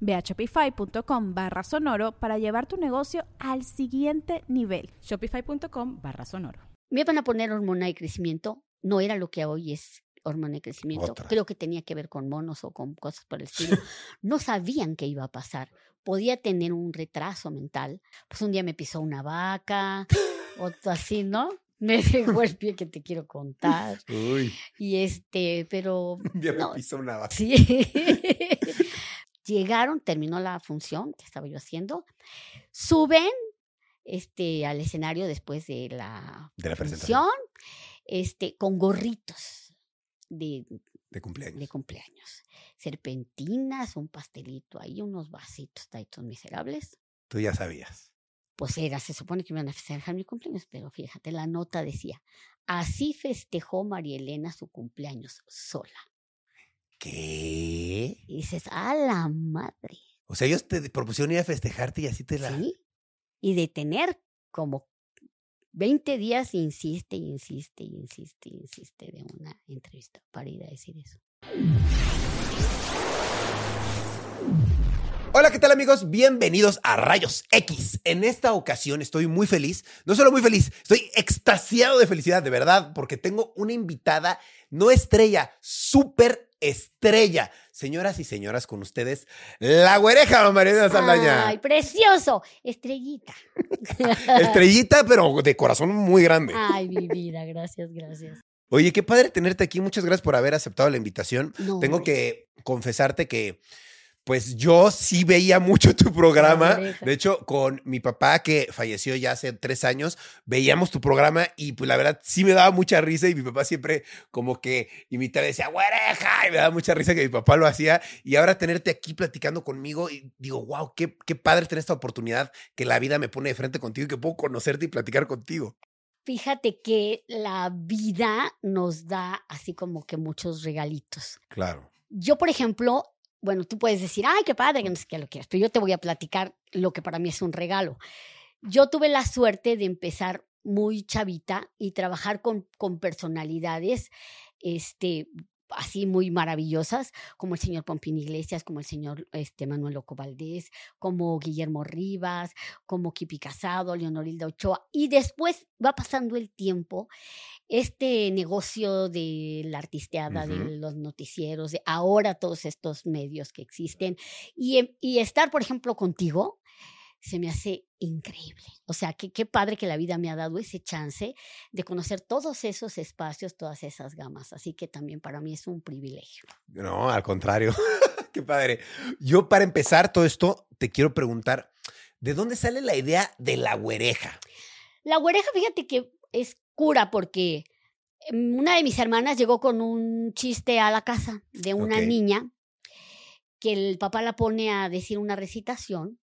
Ve a shopify.com barra sonoro para llevar tu negocio al siguiente nivel. Shopify.com barra sonoro. Me iban a poner hormona de crecimiento, no era lo que hoy es hormona de crecimiento. Otra. Creo que tenía que ver con monos o con cosas por el estilo. No sabían qué iba a pasar. Podía tener un retraso mental. Pues un día me pisó una vaca, otro así, ¿no? Me dejó el pie que te quiero contar. Uy, Y este, pero un día me No. pisó una vaca. Sí. Llegaron, terminó la función que estaba yo haciendo. Suben este, al escenario después de la, De la presentación. este, con gorritos de, De cumpleaños. de cumpleaños. Serpentinas, un pastelito ahí, unos vasitos taitos miserables. Tú ya sabías. Pues era, se supone que me iban a festejar mi cumpleaños, pero fíjate, la nota decía, así festejó María Elena su cumpleaños sola. ¿Qué? Y dices, a la madre. O sea, ellos te propusieron ir a festejarte y así te la. ¿Sí? Y de tener como 20 días, insiste, insiste, insiste, insiste de una entrevista para ir a decir eso. Hola, ¿qué tal amigos? Bienvenidos a Rayos X. En esta ocasión estoy muy feliz, no solo muy feliz, estoy extasiado de felicidad, de verdad, porque tengo una invitada, no estrella, súper estrella. Señoras y señoras, con ustedes, la güereja Mariana Saldaña. ¡Ay, precioso! Estrellita. Estrellita, pero de corazón muy grande. Ay, mi vida, gracias, gracias. Oye, qué padre tenerte aquí. Muchas gracias por haber aceptado la invitación. No, Tengo que confesarte que, pues yo sí veía mucho tu programa. oreja. De hecho, con mi papá, que falleció ya hace tres años, veíamos tu programa y pues la verdad sí me daba mucha risa y mi papá siempre como que imitaba y decía, güereja, y me daba mucha risa que mi papá lo hacía. Y ahora tenerte aquí platicando conmigo y digo, wow, qué, qué padre tener esta oportunidad que la vida me pone de frente contigo y que puedo conocerte y platicar contigo. Fíjate que la vida nos da así como que muchos regalitos. Claro. Yo, por ejemplo, bueno, tú puedes decir, ay, qué padre, que no sé qué lo quieras, pero yo te voy a platicar lo que para mí es un regalo. Yo tuve la suerte de empezar muy chavita y trabajar con, con personalidades, este, así muy maravillosas, como el señor Pompín Iglesias, como el señor este, Manuel Loco Valdés, como Guillermo Rivas, como Kipi Casado, Leonorilda Ochoa. Y después va pasando el tiempo, este negocio de la artisteada, de los noticieros, de ahora todos estos medios que existen, y, em- y estar, por ejemplo, contigo, se me hace increíble. O sea, que, qué padre que la vida me ha dado ese chance de conocer todos esos espacios, todas esas gamas. Así que también para mí es un privilegio. No, al contrario. Qué padre. Yo, para empezar todo esto, te quiero preguntar, ¿de dónde sale la idea de la güereja? La güereja, fíjate que es cura porque em, una de mis hermanas llegó con un chiste a la casa de una niña que el papá la pone a decir una recitación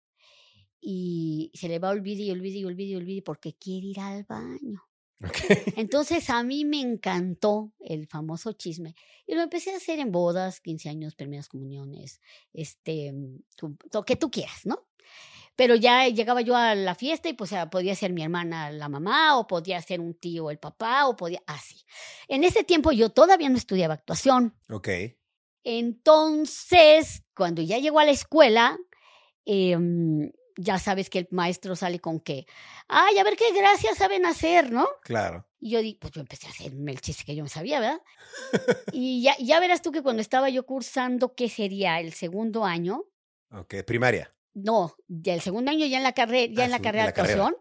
y se le va a olvidar y olvida y olvida y olvida porque quiere ir al baño. Entonces a mí me encantó el famoso chisme y lo empecé a hacer en bodas, 15 años, primeras comuniones, este, lo que tú quieras, ¿no? Pero ya llegaba yo a la fiesta y pues ah, podía ser mi hermana la mamá o podía ser un tío el papá o podía así. En ese tiempo yo todavía no estudiaba actuación. Ok. Entonces, cuando ya llegó a la escuela, em, ya sabes que el maestro sale con que, ay, a ver qué gracias saben hacer, ¿no? Claro. Y yo di, pues yo empecé a hacerme el chiste que yo me sabía, ¿verdad? y ya, ya verás tú que cuando estaba yo cursando, ¿qué sería? El segundo año. Ok, primaria. No, ya el segundo año ya en la carrera, ya Ah, en la carrera de actuación.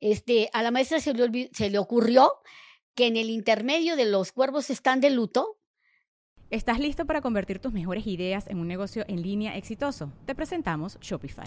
este, a la maestra se le, se le ocurrió que en el intermedio de los cuervos están de luto, ¿Estás listo para convertir tus mejores ideas en un negocio en línea exitoso? Te presentamos Shopify.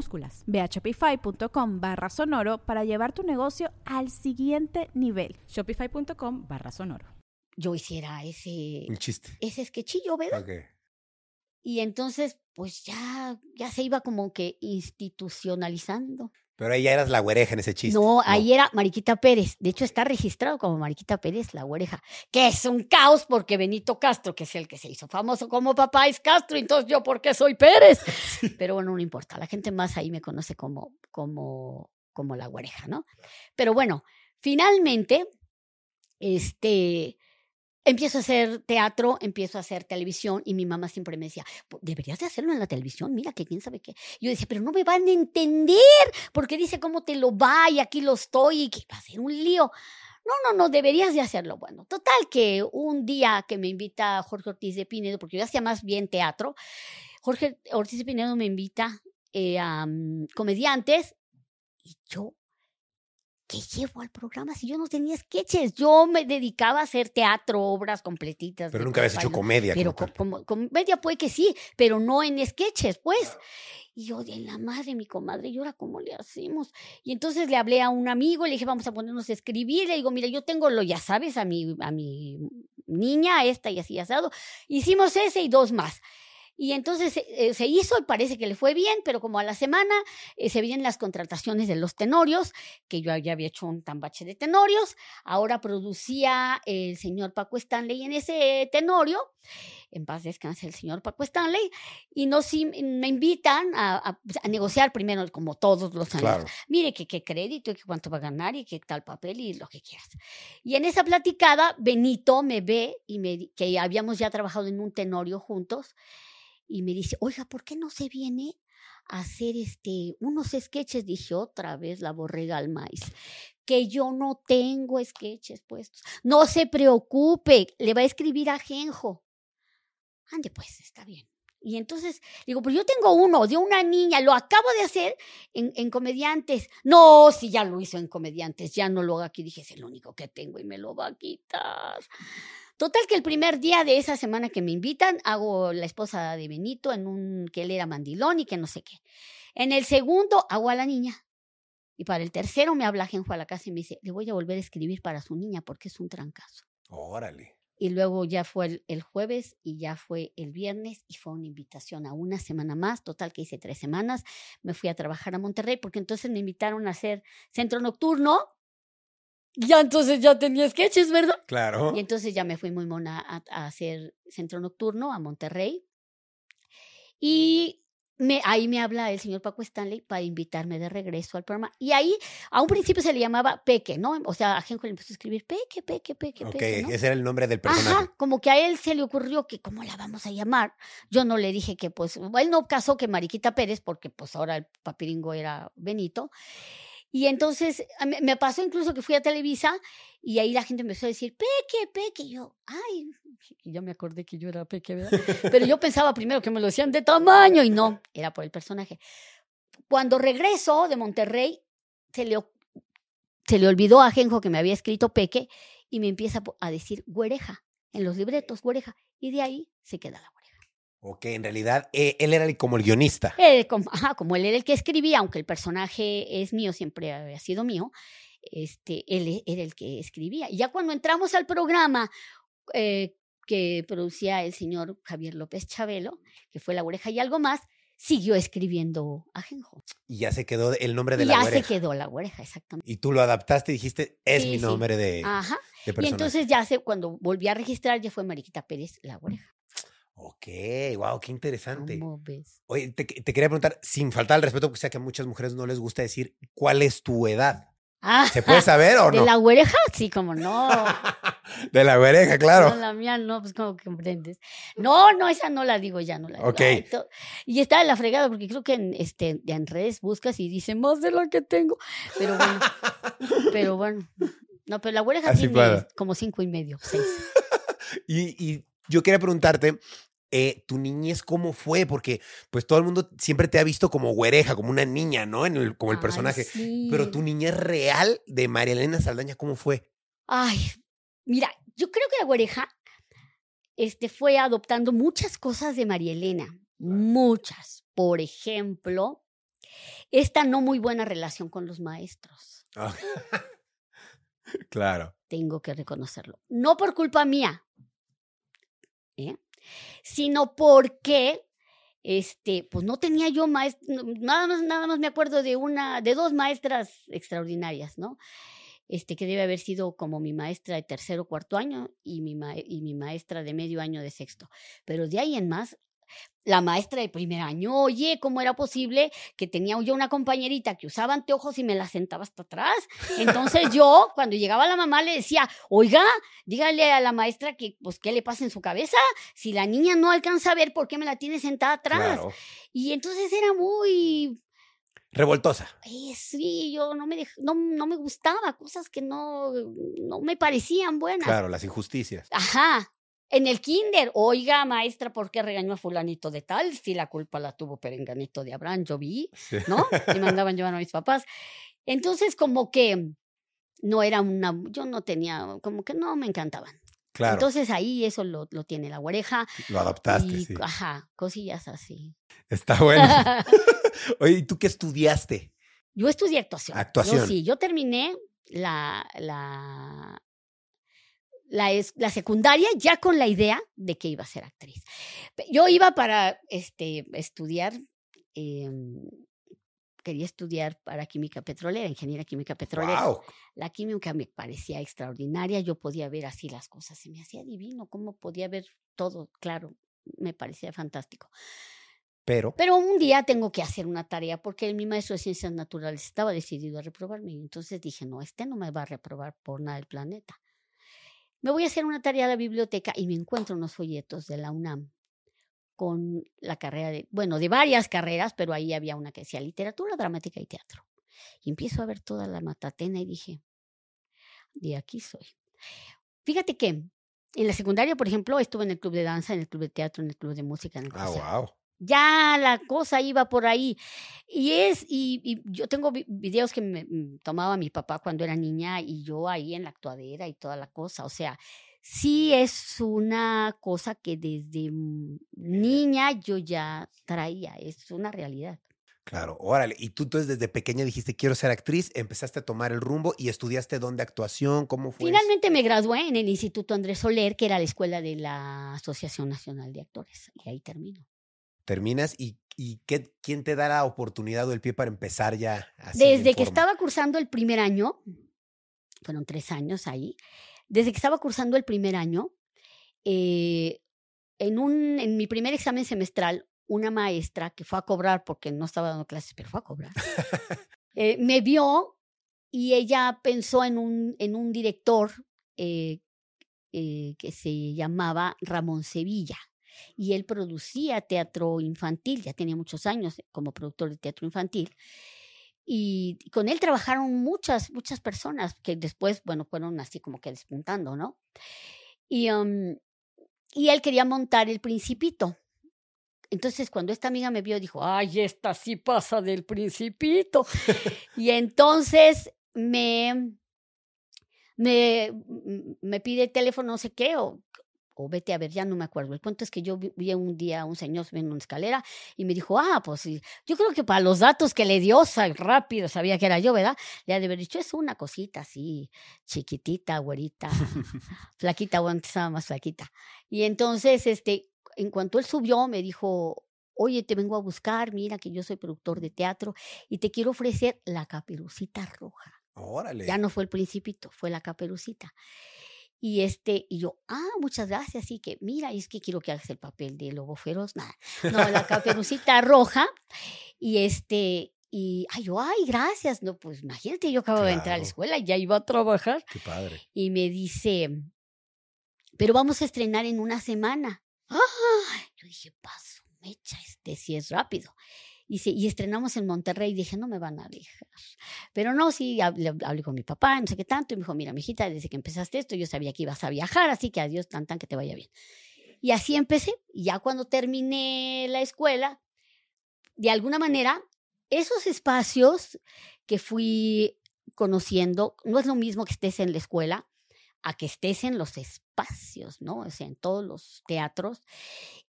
minúsculas. Ve a shopify.com barra sonoro para llevar tu negocio al siguiente nivel. Shopify.com barra sonoro. Yo hiciera ese... Un chiste. Ese sketchillo, ¿verdad? Ok. Y entonces, pues ya, ya se iba como que institucionalizando. Pero ahí ya eras la güereja en ese chiste. No, ahí era Mariquita Pérez. De hecho, está registrado como Mariquita Pérez, la güereja. Que es un caos porque Benito Castro, que es el que se hizo famoso como papá, es Castro. Entonces, ¿yo por qué soy Pérez? Pero bueno, no importa. La gente más ahí me conoce como, como, como la güereja, ¿no? Pero bueno, finalmente, este, empiezo a hacer teatro, empiezo a hacer televisión y mi mamá siempre me decía, deberías de hacerlo en la televisión, mira que quién sabe qué. Yo decía, pero no me van a entender porque dice cómo te lo va y aquí lo estoy y que va a ser un lío. No, no, no, deberías de hacerlo. Bueno, total que un día que me invita Jorge Ortiz de Pinedo, porque yo hacía más bien teatro, Jorge Ortiz de Pinedo me invita eh, a um, comediantes y yo ¿qué llevo al programa si yo no tenía sketches? Yo me dedicaba a hacer teatro, obras completitas. Pero nunca habías hecho comedia. Pero como, comedia puede que sí, pero no en sketches, pues. Y yo, de la madre, mi comadre, ¿y ahora cómo le hacemos? Y entonces le hablé a un amigo, le dije, vamos a ponernos a escribir. Le digo, mira, yo tengo lo, ya sabes, a mi, a mi niña, esta y así asado. Hicimos ese y dos más. Y entonces eh, se hizo y parece que le fue bien, pero como a la semana eh, se vienen las contrataciones de los tenorios, que yo ya había hecho un tambache de tenorios, ahora producía el señor Paco Stanley en ese tenorio, en paz descanse el señor Paco Stanley, y nos, me invitan a, negociar primero, como todos los años. Mire, que qué crédito, y que cuánto va a ganar, y qué tal papel, y lo que quieras. Y en esa platicada, Benito me ve, y me, que habíamos ya trabajado en un tenorio juntos, y me dice, oiga, ¿por qué no se viene a hacer este, unos sketches? Dije, otra vez la borrega al maíz. Que yo no tengo sketches puestos. No se preocupe, le va a escribir a Genjo. Ande, pues, está bien. Y entonces digo, pues yo tengo uno de una niña, lo acabo de hacer en, en, comediantes. No, si ya lo hizo en comediantes, ya no lo hago aquí. Dije, es el único que tengo y me lo va a quitar. Total que el primer día de esa semana que me invitan, hago la esposa de Benito en un que él era mandilón y que no sé qué. En el segundo hago a la niña. Y para el tercero me habla Genjo a la casa y me dice, le voy a volver a escribir para su niña porque es un trancazo. Órale. Y luego ya fue el, el, jueves y ya fue el viernes y fue una invitación a una semana más, total que hice tres semanas. Me fui a trabajar a Monterrey porque entonces me invitaron a hacer centro nocturno ya entonces ya tenía sketches, ¿verdad? Claro. Y entonces ya me fui muy mona a, hacer centro nocturno a Monterrey. Y me, ahí me habla el señor Paco Stanley para invitarme de regreso al programa. Y ahí, a un principio se le llamaba Peque, ¿no? O sea, a Genco le empezó a escribir Peque, Peque, Peque, Peque. ese era el nombre del personaje. Ajá, como que a él se le ocurrió que, ¿cómo la vamos a llamar? Yo no le dije que, pues, él no casó que Mariquita Pérez, porque pues ahora el papiringo era Benito. Y entonces me pasó incluso que fui a Televisa y ahí la gente empezó a decir, Peque, Peque. Y yo, ay, y me acordé que yo era Peque, ¿verdad? Pero yo pensaba primero que me lo decían de tamaño y no, era por el personaje. Cuando regreso de Monterrey, se le, se le olvidó a Genjo que me había escrito Peque y me empieza a decir güereja en los libretos, güereja. Y de ahí se queda la Ok, en realidad eh, él era como el guionista. Eh, como, ajá, como él era el que escribía, aunque el personaje es mío, siempre había sido mío, este, él e, era el que escribía. Y ya cuando entramos al programa eh, que producía el señor Javier López Chabelo, que fue La Oreja y algo más, siguió escribiendo Ajenjo. Y ya se quedó el nombre de Y la ya güereja. se quedó la güereja, exactamente. Y tú lo adaptaste y dijiste, es Sí, mi sí. nombre de, Ajá. de Y entonces ya se, cuando volví a registrar, ya fue Mariquita Pérez, la güereja. Ok, wow, qué interesante. ¿Cómo ves? Oye, te, te quería preguntar, sin faltar al respeto, porque sé que a muchas mujeres no les gusta decir cuál es tu edad. Ah, ¿Se puede saber o ¿De no? la güereja? Sí, como no. De la No, claro. la mía no, pues como que comprendes. No, no, esa no la digo ya, no la digo. Ok. Ay, y está en la fregada, porque creo que en, este, en redes buscas y dice más de la que tengo. Pero bueno, pero bueno. No, pero la güereja Así tiene pasa. como cinco y medio, seis. Y, y yo quería preguntarte, eh, ¿tu niñez cómo fue? Porque pues todo el mundo siempre te ha visto como güereja, como una niña, ¿no? En el, como el Ay, personaje. sí. Pero tu niñez real de María Elena Saldaña, ¿cómo fue? Ay, mira, yo creo que la güereja este, fue adoptando muchas cosas de María Elena, muchas. Por ejemplo, esta no muy buena relación con los maestros. claro. tengo que reconocerlo. No por culpa mía, ¿eh? sino porque este, pues no tenía yo maestra, nada más, nada más me acuerdo de una, de dos maestras extraordinarias, ¿no? Este, que debe haber sido como mi maestra de tercero o cuarto año y mi, ma- y mi maestra de medio año de sexto. Pero de ahí en más, la maestra de primer año, oye, ¿cómo era posible que tenía yo una compañerita que usaba anteojos y me la sentaba hasta atrás? Entonces yo, cuando llegaba la mamá, le decía, oiga, dígale a la maestra que, pues, ¿qué le pasa en su cabeza? Si la niña no alcanza a ver, ¿por qué me la tiene sentada atrás? Claro. Y entonces era muy, Revoltosa. eh, sí, yo no me, dej- no, no me gustaba, cosas que no, no me parecían buenas. Claro, las injusticias. Ajá. En el kinder, oiga, maestra, ¿por qué regañó a fulanito de tal? Si la culpa la tuvo Perenganito de Abraham, yo vi. ¿no? Y mandaban llevar a mis papás. Entonces, como que no era una, yo no tenía, como que no me encantaban. Claro. Entonces ahí eso lo, lo tiene la oreja. lo adoptaste, y, sí. Ajá, cosillas así. Está bueno. Oye, ¿y tú qué estudiaste? Yo estudié actuación. Actuación. Yo sí, yo terminé la, la, la, es- la secundaria ya con la idea de que iba a ser actriz. Yo iba para este, estudiar, em, quería estudiar para química petrolera, ingeniería química petrolera. Wow. La química me parecía extraordinaria, yo podía ver así las cosas, se me hacía divino, cómo podía ver todo, claro, me parecía fantástico. Pero, Pero un día tengo que hacer una tarea porque mi maestro de ciencias naturales estaba decidido a reprobarme. Y entonces dije, no, este no me va a reprobar por nada del planeta. Me voy a hacer una tarea a la biblioteca y me encuentro unos folletos de la UNAM con la carrera de, bueno, de varias carreras, pero ahí había una que decía literatura, dramática y teatro. Y empiezo a ver toda la matatena y dije, de aquí soy. Fíjate que en la secundaria, por ejemplo, estuve en el club de danza, en el club de teatro, en el club de música. En el ah, wow. Ya la cosa iba por ahí. Y es, y, y yo tengo vi- videos que me mm, tomaba mi papá cuando era niña y yo ahí en la actuadera y toda la cosa. O sea, sí es una cosa que desde niña yo ya traía, es una realidad. Claro, órale. Y tú entonces desde pequeña dijiste, quiero ser actriz, empezaste a tomar el rumbo y estudiaste dónde actuación, cómo fue. eso? Finalmente me gradué en el Instituto Andrés Soler, que era la escuela de la Asociación Nacional de Actores. Y ahí termino. Terminas y, y qué, quién te da la oportunidad o el pie para empezar ya así. Desde que forma? estaba cursando el primer año, fueron tres años ahí, desde que estaba cursando el primer año, eh, en, un, en mi primer examen semestral, una maestra que fue a cobrar, porque no estaba dando clases, pero fue a cobrar, eh, me vio y ella pensó en un, en un director eh, eh, que se llamaba Ramón Sevilla. Y él producía teatro infantil, ya tenía muchos años como productor de teatro infantil. Y con él trabajaron muchas, muchas personas que después, bueno, fueron así como que despuntando, ¿no? Y, um, y él quería montar el principito. Entonces, cuando esta amiga me vio, dijo, ay, esta sí pasa del principito. y entonces me, me, me pide teléfono, no sé qué, o, o vete a ver, ya no me acuerdo. El punto es que yo vi, vi un día a un señor subiendo una escalera y me dijo, ah, pues yo creo que para los datos que le dio, rápido sabía que era yo, ¿verdad? Le ha de haber dicho, es una cosita así, chiquitita, güerita, flaquita, bueno, antes estaba más flaquita. Y entonces, este, en cuanto él subió, me dijo, oye, te vengo a buscar, mira que yo soy productor de teatro y te quiero ofrecer la caperucita roja. Órale. Ya no fue el principito, fue la caperucita. Y este, y yo, ah, muchas gracias, sí que, mira, es que quiero que hagas el papel de lobo feroz, nada. No, la caperucita roja. Y este, y, ay, yo, ay, gracias. No, pues imagínate, yo acabo de entrar a la escuela y ya iba a trabajar. Qué padre. Y me dice, pero vamos a estrenar en una semana. ¡Ah! Yo dije, paso, mecha, este sí es rápido. Y, estrenamos en Monterrey. Dije, no me van a dejar. Pero no, sí, hablé, hablé con mi papá, no sé qué tanto. Y me dijo, mira, mijita, desde que empezaste esto, yo sabía que ibas a viajar, así que adiós, tan, tan, que te vaya bien. Y así empecé. Y ya cuando terminé la escuela, de alguna manera, esos espacios que fui conociendo, no es lo mismo que estés en la escuela a que estés en los espacios, ¿no? O sea, en todos los teatros.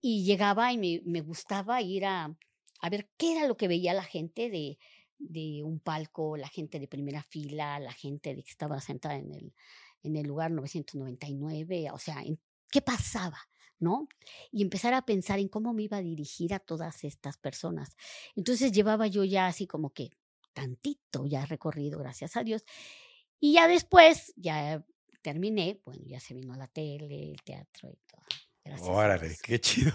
Y llegaba y me, me gustaba ir a, a ver qué era lo que veía la gente de, de un palco, la gente de primera fila, la gente de que estaba sentada en el, en el lugar 999, o sea, en, ¿qué pasaba? ¿no? Y empezar a pensar en cómo me iba a dirigir a todas estas personas. Entonces llevaba yo ya así como que tantito ya recorrido, gracias a Dios. Y ya después, ya terminé, bueno, ya se vino la tele, el teatro y todo. Gracias Órale, qué chido.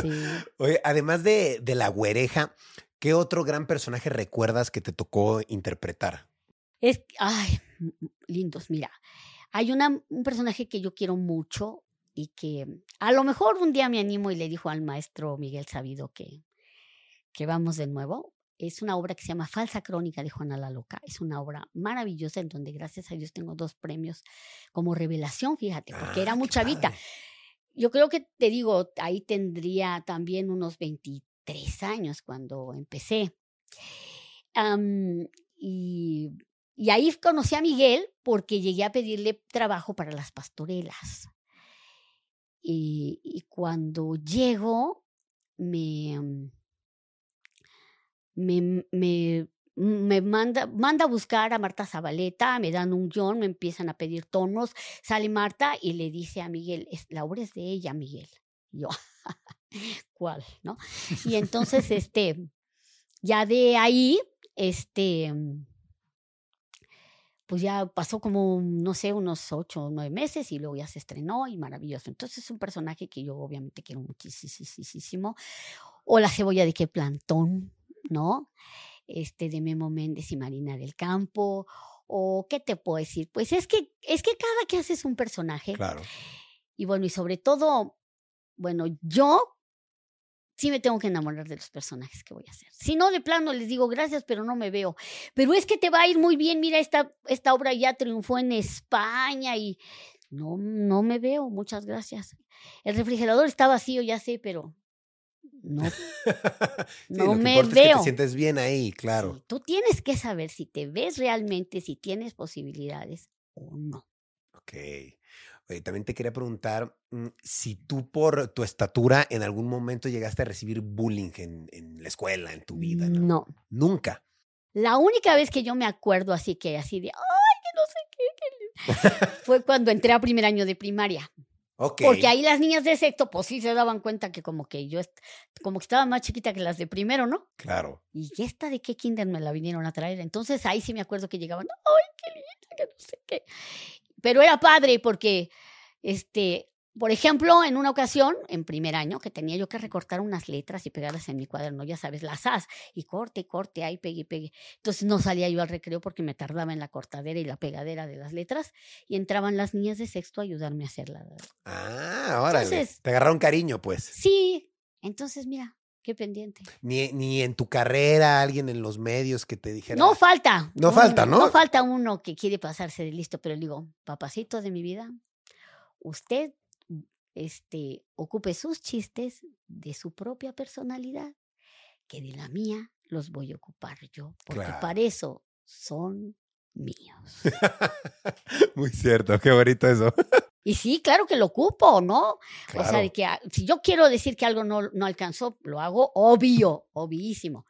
Sí. Oye, además de, de la güereja, ¿qué otro gran personaje recuerdas que te tocó interpretar? Es, ay, lindos, mira. Hay una, un personaje que yo quiero mucho y que a lo mejor un día me animo y le dijo al maestro Miguel Sabido que, que vamos de nuevo. Es una obra que se llama Falsa Crónica de Juana la Loca. Es una obra maravillosa en donde gracias a Dios tengo dos premios como revelación, fíjate, porque era Ah, muy qué chavita. padre. Yo creo que te digo, ahí tendría también unos 23 años cuando empecé. Y, ahí conocí a Miguel porque llegué a pedirle trabajo para las pastorelas. Y, cuando llego, me, mm, me, me, me manda, manda a buscar a Marta Zabaleta, me dan un guion, me empiezan a pedir tonos, sale Marta y le dice a Miguel, "Es- la obra es de ella, Miguel. Y yo, ¿cuál? ¿No? Y entonces, este, ya de ahí, este, pues ya pasó como, no sé, unos ocho o nueve meses y luego ya se estrenó y maravilloso. Entonces es un personaje que yo obviamente quiero muchísimo. O la cebolla de qué plantón, ¿no? Este de Memo Méndez y Marina del Campo. O qué te puedo decir, pues es que es que cada que haces un personaje Claro. y bueno, y sobre todo, bueno, yo sí me tengo que enamorar de los personajes que voy a hacer. Si no, de plano les digo gracias, pero no me veo. Pero es que te va a ir muy bien, mira, esta, esta obra ya triunfó en España y no, no me veo, muchas gracias. El refrigerador está vacío, ya sé, pero no, Sí, no me importa es que veo. te sientes bien ahí, claro. Sí, tú tienes que saber si te ves realmente, si tienes posibilidades o no. Ok. Oye, también te quería preguntar mm, si tú por tu estatura en algún momento llegaste a recibir bullying en, en la escuela, en tu vida, ¿no? no. Nunca. La única vez que yo me acuerdo así que así de, ay, que no sé qué, que le-", fue cuando entré a primer año de primaria. Porque ahí las niñas de sexto, pues sí se daban cuenta que como que yo, como que estaba más chiquita que las de primero, ¿no? Claro. Y esta de qué kinder me la vinieron a traer. Entonces ahí sí me acuerdo que llegaban, ay, qué linda, que no sé qué. Pero era padre porque, este, por ejemplo, en una ocasión, en primer año, que tenía yo que recortar unas letras y pegarlas en mi cuaderno, ya sabes, las as, y corte, corte, ahí pegue, pegue. Entonces no salía yo al recreo porque me tardaba en la cortadera y la pegadera de las letras, y entraban las niñas de sexto a ayudarme a hacerla. Ah, órale. Entonces- te agarraron cariño, pues. Sí, entonces mira, qué pendiente. Ni, ni en tu carrera, alguien en los medios que te dijera. No falta. No un- falta, ¿no? No falta uno que quiere pasarse de listo, pero le digo, papacito de mi vida, usted este, ocupe sus chistes de su propia personalidad, que de la mía los voy a ocupar yo, porque Claro. para eso son míos. Muy cierto, qué bonito eso. Y sí, claro que lo ocupo, ¿no? Claro. O sea, de que si yo quiero decir que algo no, no alcanzó, lo hago obvio, obvísimo.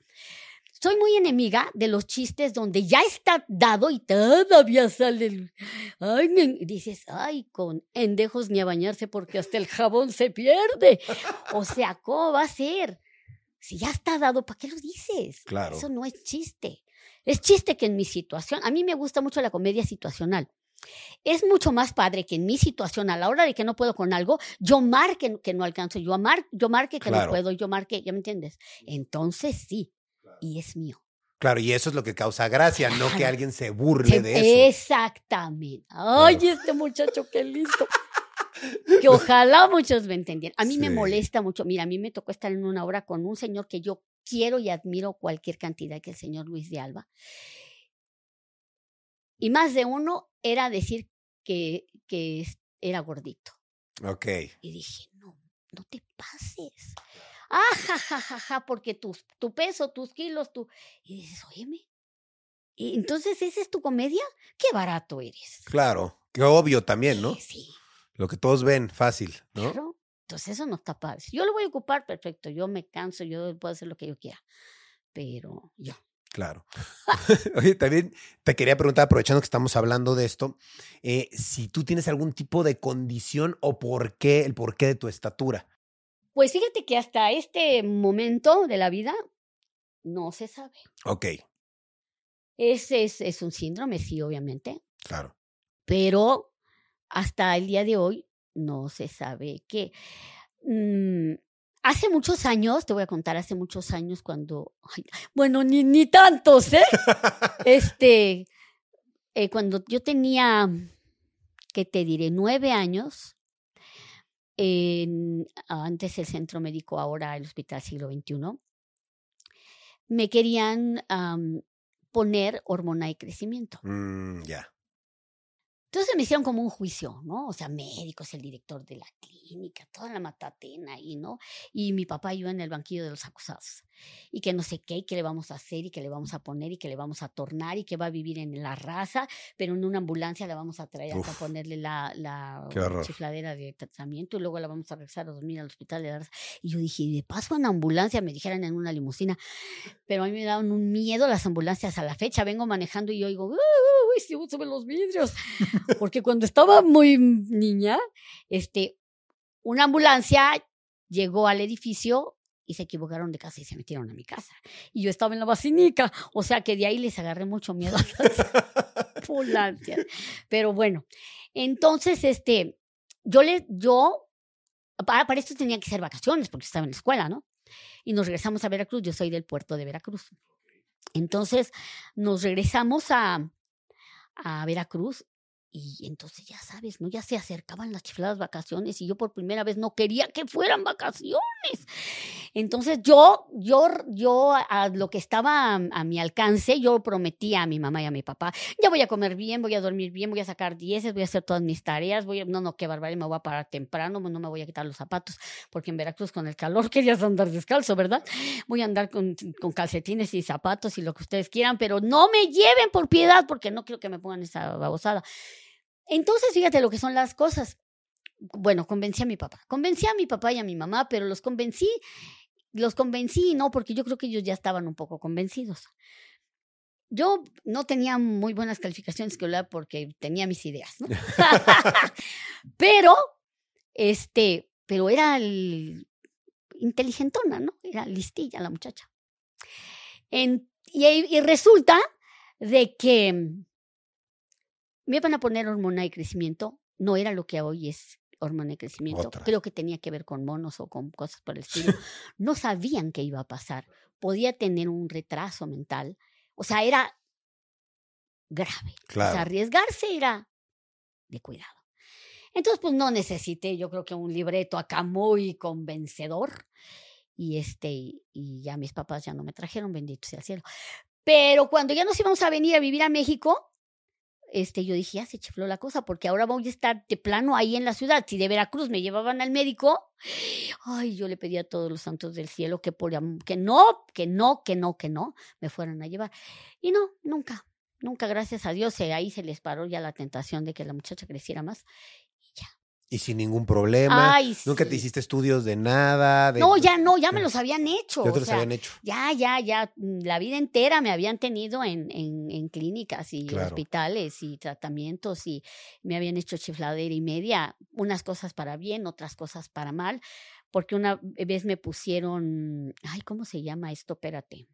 Soy muy enemiga de los chistes donde ya está dado y todavía sale el... Ay, me- dices, ay, con endejos ni a bañarse porque hasta el jabón se pierde. O sea, ¿cómo va a ser? Si ya está dado, ¿para qué lo dices? Claro. Eso no es chiste. Es chiste que en mi situación, a mí me gusta mucho la comedia situacional. Es mucho más padre que en mi situación, a la hora de que no puedo con algo, yo marque que no alcanzo, yo, mar, yo marque que Claro. no puedo, yo marque, ¿ya me entiendes? Entonces sí, y es mío. Claro, y eso es lo que causa gracia, no que alguien se burle Se- de eso. Exactamente. Ay, este muchacho, qué listo. Que ojalá muchos me entendieran. A mí me molesta mucho. Mira, a mí me tocó estar en una obra con un señor que yo quiero y admiro cualquier cantidad, que el señor Luis de Alba. Y más de uno era decir que, que era gordito. Ok. Y dije, no, no te pases. Ah, ja, ja, ja, ja, porque tus, tu peso, tus kilos, tu... Y dices, óyeme. Y entonces, ¿esa es tu comedia? ¡Qué barato eres! Claro, que obvio también, ¿no? Eh, Sí, Lo que todos ven, fácil, ¿no? claro. Entonces, eso no está padre. Si Yo lo voy a ocupar, perfecto. Yo me canso, yo puedo hacer lo que yo quiera. Pero yo. Claro. Oye, también te quería preguntar, aprovechando que estamos hablando de esto, eh, si tú tienes algún tipo de condición o por qué, el porqué de tu estatura. Pues fíjate que hasta este momento de la vida no se sabe. Ok, Es, es, es un síndrome, sí, obviamente. claro. pero hasta el día de hoy no se sabe qué. Mm, hace muchos años, te voy a contar, hace muchos años cuando, ay, bueno, ni, ni tantos, ¿eh? este, eh, cuando yo tenía, ¿qué te diré? Nueve años, en, antes el centro médico, ahora el Hospital Siglo XXI, me querían am, poner hormona de crecimiento. Mm, ya. Entonces me hicieron como un juicio, ¿no? O sea, médicos, el director de la clínica, toda la matatena ahí, ¿no? Y mi papá y yo en el banquillo de los acusados. Y que no sé qué, y qué le vamos a hacer, y qué le vamos a poner, y que le vamos a tornar, y que va a vivir en la raza, pero en una ambulancia la vamos a traer Uf. ponerle la, la chifladera de tratamiento, y luego la vamos a regresar a dormir al hospital de la raza. Y yo dije, y de paso en ambulancia, me dijeran en una limusina, pero a mí me daban un miedo las ambulancias a la fecha. Vengo manejando y yo digo, uy, uy, sí, sube los vidrios. Porque cuando estaba muy niña, este, una ambulancia llegó al edificio y se equivocaron de casa y se metieron a mi casa. Y yo estaba en la basinica, o sea que de ahí les agarré mucho miedo a las ambulancias. Pero bueno, entonces, este, yo le, yo, para, para esto tenía que ser vacaciones porque estaba en la escuela, ¿no? Y nos regresamos a Veracruz, yo soy del puerto de Veracruz. Entonces, nos regresamos a, a Veracruz y entonces ya sabes, ¿no? Ya se acercaban las chifladas vacaciones y yo por primera vez no quería que fueran vacaciones. Entonces yo, yo, yo a, lo que estaba a, mi alcance, yo prometía a mi mamá y a mi papá, ya voy a comer bien, voy a dormir bien, voy a sacar dieces, voy a hacer todas mis tareas, voy a, no, no, qué barbaridad, me voy a parar temprano, no me voy a quitar los zapatos, porque en Veracruz con el calor querías andar descalzo, ¿verdad? Voy a andar con calcetines y zapatos y lo que ustedes quieran, pero no me lleven por piedad, porque no quiero que me pongan esa babosada. Entonces, fíjate lo que son las cosas. Bueno, convencí a mi papá. Convencí a mi papá y a mi mamá, pero los convencí, los convencí, no, porque yo creo que ellos ya estaban un poco convencidos. Yo no tenía muy buenas calificaciones escolar porque tenía mis ideas, ¿no? pero, este, pero era el, inteligentona, ¿no? Era listilla la muchacha. En, y, y resulta de que me iban a poner hormona de crecimiento, no era lo que hoy es hormona de crecimiento, Otra. creo que tenía que ver con monos o con cosas por el estilo. No sabían qué iba a pasar, podía tener un retraso mental, o sea, era grave. O sea, Claro. arriesgarse era de cuidado. Entonces, pues no necesité, yo creo que un libreto acá muy convencedor. Y este, y, y ya mis papás ya no me trajeron, bendito sea el cielo. Pero cuando ya nos íbamos a venir a vivir a México, este, yo dije, ya se chifló la cosa, porque ahora voy a estar de plano ahí en la ciudad. Si de Veracruz me llevaban al médico, ay, yo le pedía a todos los santos del cielo que, por, que no, que no, que no, que no, me fueran a llevar. Y no, nunca, nunca, gracias a Dios, ahí se les paró ya la tentación de que la muchacha creciera más. Y sin ningún problema. Ay, Nunca sí. te hiciste estudios de nada. de- No, ya no, ya me los habían hecho. Ya te los sea, habían hecho. Ya, ya, ya. mm, La vida entera me habían tenido en, en, en clínicas y Claro. hospitales y tratamientos y me habían hecho chifladera y media. Unas cosas para bien, otras cosas para mal. Porque una vez me pusieron. Ay, ¿cómo se llama esto? Espérate.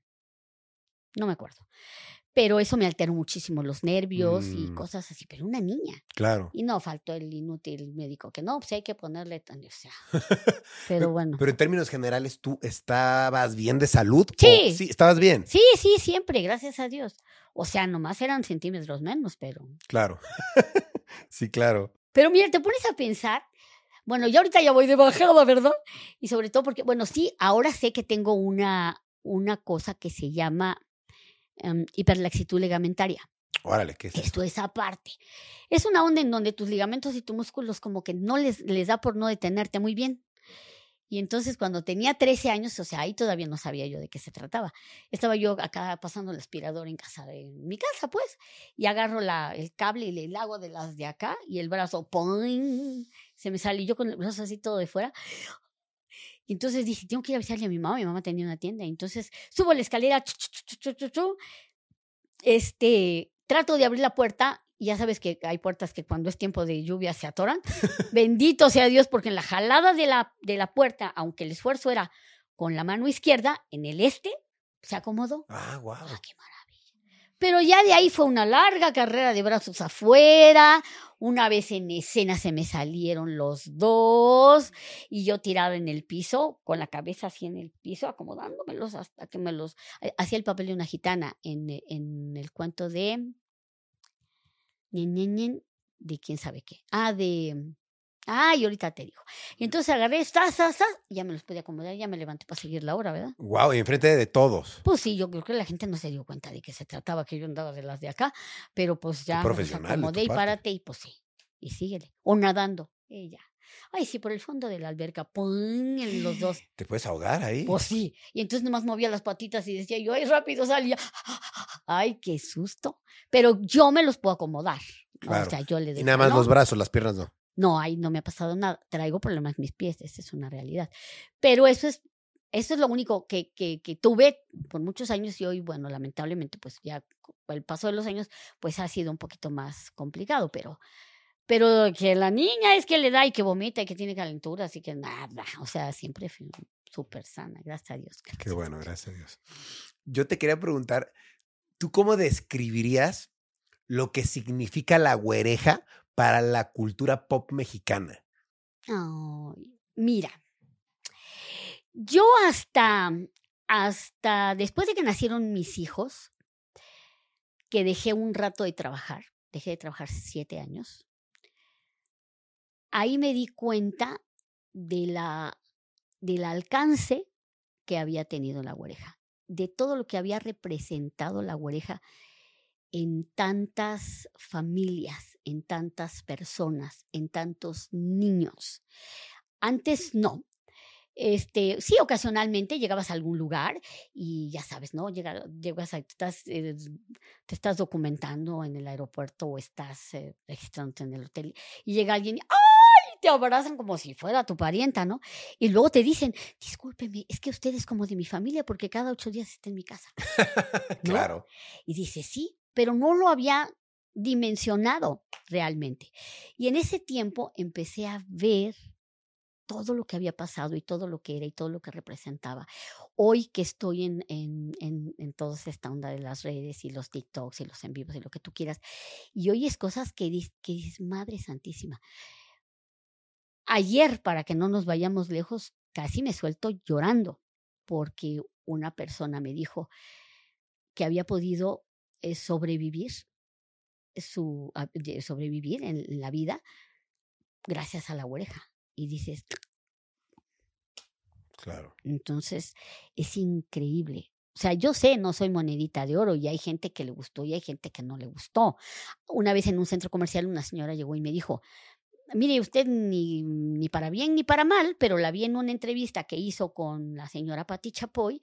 No me acuerdo. Pero eso me alteró muchísimo los nervios y Mm. cosas así. Pero una niña. Claro. Y no faltó el inútil médico que no, pues hay que ponerle tan. O sea. Pero bueno. Pero en términos generales, ¿tú estabas bien de salud? ¿O- Sí. Sí, estabas bien. Sí, sí, siempre, gracias a Dios. O sea, nomás eran centímetros menos, pero. Claro. sí, claro. Pero mira, te pones a pensar. Bueno, yo ahorita ya voy de bajada, ¿verdad? Y sobre todo porque, bueno, sí, ahora sé que tengo una, una cosa que se llama em, hiperlaxitud ligamentaria. Órale, ¿qué es esto? Esto es aparte. Es una onda en donde tus ligamentos y tus músculos como que no les, les da por no detenerte muy bien. Y entonces cuando tenía 13 años, o sea, ahí todavía no sabía yo de qué se trataba. Estaba yo acá pasando el aspirador en casa, en mi casa, pues, y agarro la, el cable y le hago de las de acá y el brazo, ¡pum! se me sale y yo con el brazo así todo de fuera. Y entonces dije, tengo que ir a avisarle a mi mamá. Mi mamá tenía una tienda. Entonces subo la escalera, chu, chu, chu, este, trato de abrir la puerta y ya sabes que hay puertas que cuando es tiempo de lluvia se atoran. Bendito sea Dios, porque en la jalada de la, de la puerta, aunque el esfuerzo era con la mano izquierda, en el este se acomodó. Ah, wow. Ah, qué maravilla. Pero ya de ahí fue una larga carrera de brazos afuera. Una vez en escena se me salieron los dos y yo tirada en el piso, con la cabeza así en el piso, acomodándomelos hasta que me los... eh, Hacía el papel de una gitana en, en el cuento de... de quién sabe qué. Ah, de... Ay, ahorita te digo. Y entonces agarré, estás, estás, ya me los pude acomodar, ya me levanté para seguir la hora, ¿verdad? Wow, y enfrente de todos. Pues sí, yo creo que la gente no se dio cuenta de que se trataba que yo andaba de las de acá, pero pues ya me acomodé y párate y pues sí, y síguele. O nadando, y ya. Ay, sí, por el fondo de la alberca, ¡pum! en los dos. ¿Te puedes ahogar ahí? Pues sí. Y entonces nomás movía las patitas y decía yo, ay, rápido salía. Ay, qué susto. Pero yo me los puedo acomodar. Claro. O sea, yo le y decía, nada más "No, los brazos, las piernas no. No, ahí no me ha pasado nada. Traigo problemas en mis pies, esa es una realidad. Pero eso es, eso es lo único que, que, que tuve por muchos años y hoy, bueno, lamentablemente, pues ya con el paso de los años, pues ha sido un poquito más complicado, pero, pero que la niña es que le da y que vomita y que tiene calentura, así que nada, o sea, siempre súper sana, gracias a Dios. Qué bueno, gracias a Dios. Yo te quería preguntar, ¿tú cómo describirías lo que significa la güereja para la cultura pop mexicana? Ay, mira, yo hasta, hasta después de que nacieron mis hijos, que dejé un rato de trabajar, dejé de trabajar siete años, ahí me di cuenta de la, del alcance que había tenido la güereja, de todo lo que había representado la güereja en tantas familias, en tantas personas, en tantos niños. Antes no. Este, sí, ocasionalmente llegabas a algún lugar y ya sabes, ¿no? Llega- llegas a, estás, eh, te estás documentando en el aeropuerto o estás eh, registrándote en el hotel y llega alguien y ¡ay! Te abrazan como si fuera tu parienta, ¿no? Y luego te dicen, discúlpeme, es que usted es como de mi familia porque cada ocho días está en mi casa. ¿no? Claro. Y dice, sí, pero no lo había dimensionado realmente. Y en ese tiempo empecé a ver todo lo que había pasado y todo lo que era y todo lo que representaba. Hoy que estoy en, en, en, en toda esta onda de las redes y los TikToks y los en vivos y lo que tú quieras, y oyes cosas que, que dices, Madre Santísima. Ayer, para que no nos vayamos lejos, casi me suelto llorando porque una persona me dijo que había podido eh, sobrevivir su de- sobrevivir en la vida gracias a la oreja y dices Claro. entonces es increíble o sea yo sé no soy monedita de oro y hay gente que le gustó y hay gente que no le gustó una vez en un centro comercial una señora llegó y me dijo mire usted ni, ni para bien ni para mal pero la vi en una entrevista que hizo con la señora Patti Chapoy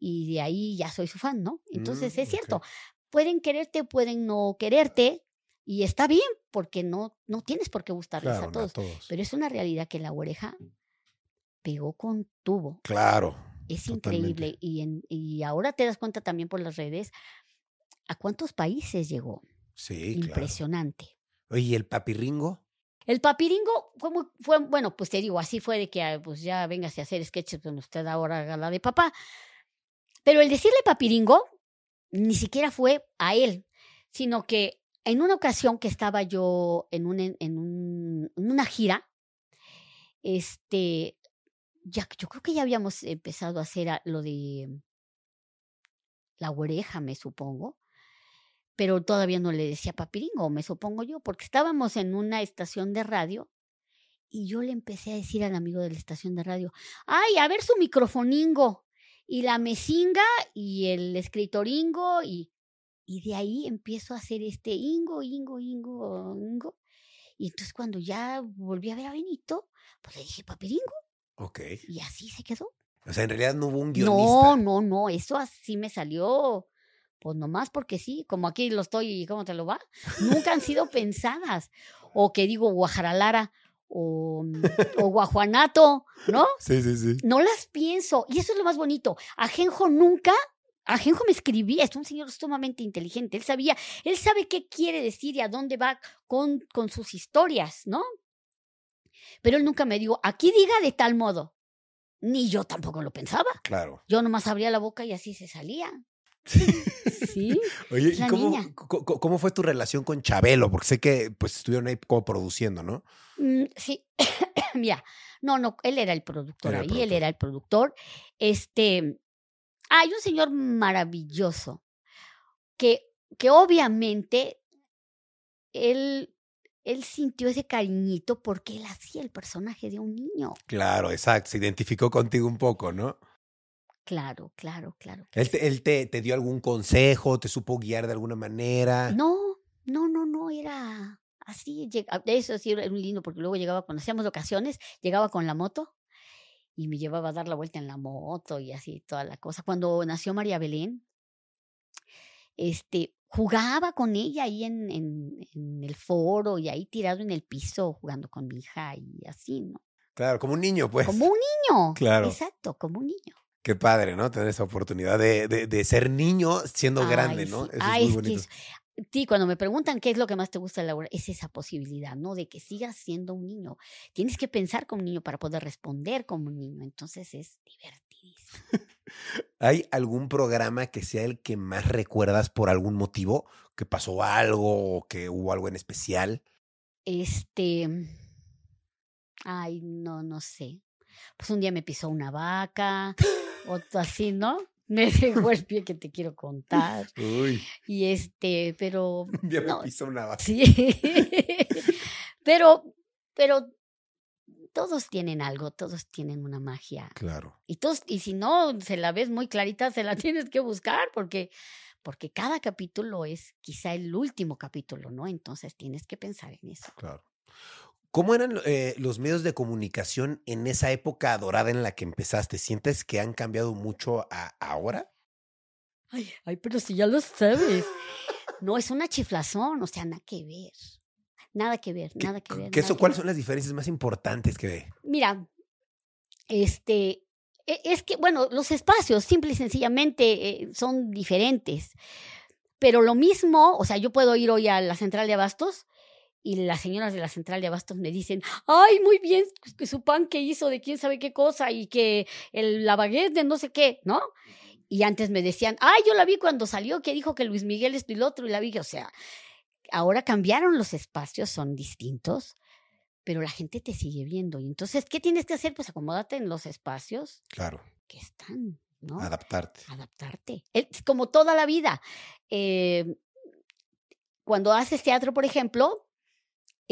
y de ahí ya soy su fan no entonces Mm, es cierto. Pueden quererte, pueden no quererte, Y está bien, porque no, no tienes por qué gustarles Claro, a no todos. todos. Pero es una realidad que la oreja pegó con tubo. Claro. Es Totalmente. increíble. Y, en, y ahora te das cuenta también por las redes a cuántos países llegó. Sí, claro. Impresionante. Oye, ¿y el papirringo? El papiringo fue, muy- fue, bueno, pues te digo, así fue de que pues ya véngase a hacer sketches, bueno, usted ahora haga la de papá. Pero el decirle papiringo ni siquiera fue a él, sino que en una ocasión que estaba yo en, un, en, un- en una gira, este, ya, yo creo que ya habíamos empezado a hacer lo de la oreja, me supongo pero todavía no le decía papiringo, me supongo yo, porque estábamos en una estación de radio y yo le empecé a decir al amigo de la estación de radio, ay, a ver su microfoningo y la mesinga y el escritoringo y, y de ahí empiezo a hacer este ingo, ingo, ingo, ingo. Y entonces cuando ya volví a ver a Benito, pues le dije papiringo Ok. y así se quedó. O sea, en realidad no hubo un guionista. No, no, no, eso así me salió. Pues nomás porque sí, como aquí lo estoy, ¿cómo te lo va? Nunca han sido pensadas. O que digo Guajaralara o, o Guajuanato, ¿no? Sí, sí, sí. No las pienso. Y eso es lo más bonito. Ajenjo nunca, Ajenjo me escribía, es un señor sumamente inteligente. Él sabía, él sabe qué quiere decir y a dónde va con, con sus historias, ¿no? Pero él nunca me dijo, aquí diga de tal modo. Ni yo tampoco lo pensaba. Claro. Yo nomás abría la boca y así se salía. Sí. Oye, ¿y cómo, fue tu relación con Chabelo? Porque sé que pues estuvieron ahí como produciendo, ¿no? Mm, sí. Mira, no, no, él era el productor Era el ahí, él era el productor. Este, hay un señor maravilloso que, que obviamente él, él sintió ese cariñito porque él hacía el personaje de un niño. Claro, exacto. Se identificó contigo un poco, ¿no? Claro, claro, claro. Él, te, él te, te dio algún consejo, te supo guiar de alguna manera. No, no, no, no, era así. De eso sí era un lindo, porque luego llegaba cuando hacíamos ocasiones, llegaba con la moto y me llevaba a dar la vuelta en la moto y así toda la cosa. Cuando nació María Belén, este, jugaba con ella ahí en, en, en el foro y ahí tirado en el piso jugando con mi hija y así, ¿no? Claro, como un niño, pues. Como un niño. Claro. Exacto, como un niño. Qué padre, ¿no? Tener esa oportunidad de, de, de ser niño siendo grande, ¿no? sí. Eso Ay, es muy es que bonito. es- sí, cuando me preguntan qué es lo que más te gusta de Laura, es esa posibilidad, ¿no? De que sigas siendo un niño. Tienes que pensar como un niño para poder responder como un niño. Entonces es divertidísimo. ¿Hay algún programa que sea el que más recuerdas por algún motivo? ¿Que pasó algo o que hubo algo en especial? Este. Ay, no, no sé. Pues un día me pisó una vaca, otro así, ¿no? Me dejó el pie que te quiero contar. Uy, Y este, pero un día me No. pisó una vaca. Sí. pero, pero todos tienen algo, todos tienen una magia. Claro. Y todos, y si no se la ves muy clarita, se la tienes que buscar porque, porque cada capítulo es quizá el último capítulo, ¿no? Entonces tienes que pensar en eso. Claro. ¿Cómo eran eh, los medios de comunicación en esa época dorada en la que empezaste? ¿Sientes que han cambiado mucho a ahora? Ay, ay, pero si ya lo sabes. No, es una chiflazón, o sea, nada que ver. Nada que ver, ¿Qué- nada que ver. qué que ¿Cuáles ver. son las diferencias más importantes que Mira, este, e- es que, bueno, los espacios simple y sencillamente eh, son diferentes. Pero lo mismo, o sea, yo puedo ir hoy a la central de abastos y las señoras de la central de abastos me dicen, ay, muy bien, que su pan que hizo de quién sabe qué cosa y que el, la baguette de no sé qué, ¿no? Y antes me decían, ay, yo la vi cuando salió, que dijo que Luis Miguel esto y lo otro, y la vi, o sea, ahora cambiaron los espacios, son distintos, pero la gente te sigue viendo. Y entonces, ¿qué tienes que hacer? Pues acomódate en los espacios Claro, que están, ¿no? adaptarte. Adaptarte. Es como toda la vida. Eh, cuando haces teatro, por ejemplo,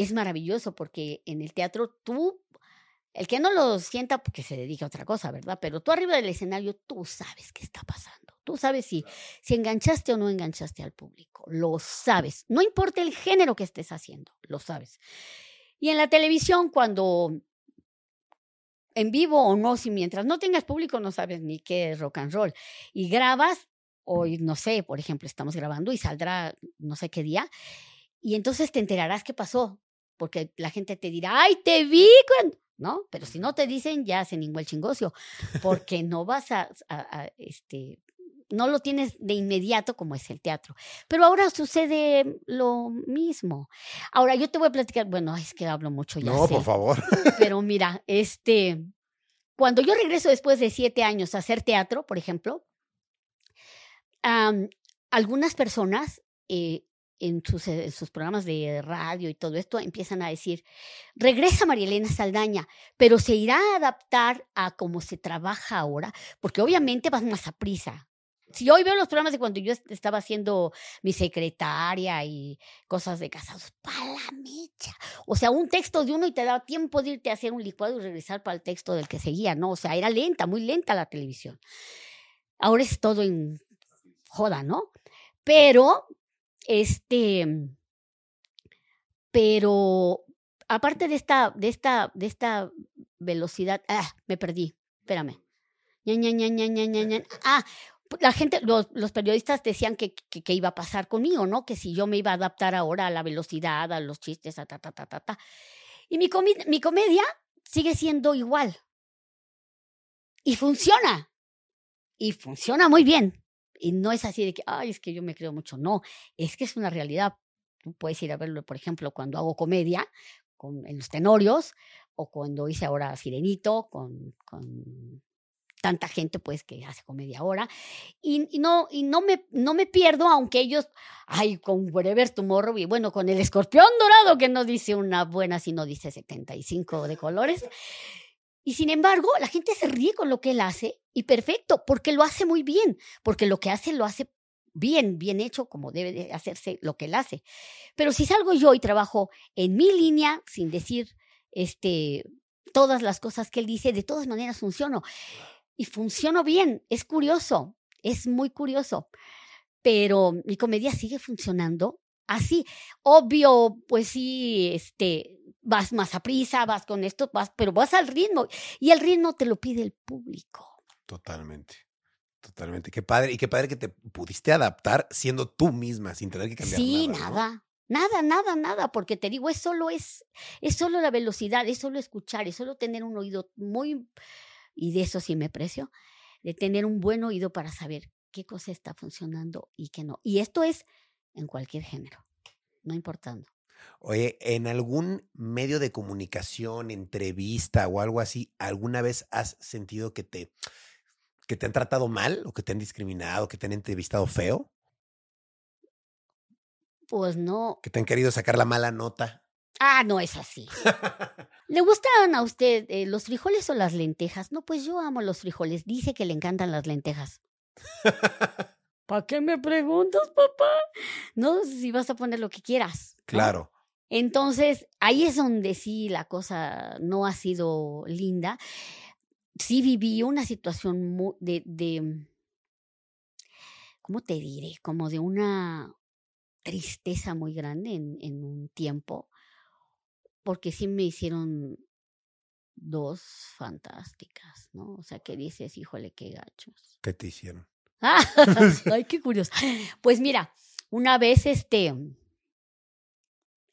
es maravilloso porque en el teatro tú, el que no lo sienta porque se dedica a otra cosa, ¿verdad? Pero tú arriba del escenario, tú sabes qué está pasando. Tú sabes si, si enganchaste o no enganchaste al público. Lo sabes. No importa el género que estés haciendo, lo sabes. Y en la televisión, cuando en vivo o no, si mientras no tengas público no sabes ni qué es rock and roll. Y grabas, hoy no sé, por ejemplo, estamos grabando y saldrá no sé qué día, Y entonces te enterarás qué pasó, porque la gente te dirá, ay, te vi, ¿no? Pero si no te dicen, ya se ningún el chingocio, porque no vas a, este, no lo tienes de inmediato como es el teatro. Pero ahora sucede lo mismo. Ahora yo te voy a platicar, bueno, es que hablo mucho ya. No, por favor. Pero mira, este, cuando yo regreso después de siete años a hacer teatro, por ejemplo, algunas personas eh, en sus, en sus, programas de radio y todo esto empiezan a decir, regresa María Elena Saldaña, pero se irá a adaptar a cómo se trabaja ahora, porque obviamente vas más a prisa. Si hoy veo los programas de cuando yo estaba haciendo mi secretaria y cosas de casados, para la mecha. O sea, un texto de uno y te da tiempo de irte a hacer un licuado y regresar para el texto del que seguía, ¿no? O sea, era lenta, muy lenta la televisión. Ahora es todo en joda, ¿no? Pero, este, pero aparte de esta, de esta, de esta velocidad, ah, me perdí, espérame. Ah, la gente, los, periodistas decían que, que, iba a pasar conmigo, ¿no? Que si yo me iba a adaptar ahora a la velocidad, a los chistes, a ta, ta, ta, ta, ta. Y mi, mi comedia sigue siendo igual. Y funciona. Y funciona muy bien. Y no es así de que, ay, es que yo me creo mucho. No, es que es una realidad. Tú puedes ir a verlo, por ejemplo, cuando hago comedia con, en los tenorios o cuando hice ahora Sirenito con, con tanta gente pues que hace comedia ahora y, y, no y no me no me pierdo aunque ellos ay con Wherever Tomorrow y bueno con el escorpión dorado que no dice una buena sino dice 75 de colores y sin embargo, la gente se ríe con lo que él hace y perfecto, porque lo hace muy bien, porque lo que hace lo hace bien, bien hecho, como debe de hacerse lo que él hace. Pero si salgo yo y trabajo en mi línea, sin decir este, todas las cosas que él dice, de todas maneras funciono. Y funciono bien, es curioso, es muy curioso. Pero mi comedia sigue funcionando así. Obvio, pues sí, este, vas más a prisa, vas con esto, vas, pero vas al ritmo. Y el ritmo te lo pide el público. Totalmente. Totalmente. Qué padre. Y qué padre que te pudiste adaptar siendo tú misma, sin tener que cambiar sí, nada. Sí, nada. Nada, nada, nada, porque te digo, es solo, es, es solo la velocidad, es solo escuchar, es solo tener un oído muy, y de eso sí me precio, de tener un buen oído para saber qué cosa está funcionando y qué no. Y esto es en cualquier género, no importando. Oye, ¿en algún medio de comunicación, entrevista o algo así, alguna vez has sentido que te, que te han tratado mal o que te han discriminado, que te han entrevistado feo? Pues no. Que te han querido sacar la mala nota. Ah, no es así. ¿Le gustan a usted eh, los frijoles o las lentejas? No, pues yo amo los frijoles. Dice que le encantan las lentejas. ¿Para qué me preguntas, papá? No, si vas a poner lo que quieras. Claro. Entonces, ahí es donde sí la cosa no ha sido linda. Sí viví una situación de, de, ¿cómo te diré? Como de una tristeza muy grande en, en un tiempo, porque sí me hicieron dos fantásticas, ¿no? O sea, que dices, híjole, qué gachos. ¿Qué te hicieron? ay, qué curioso. Pues mira, una vez este,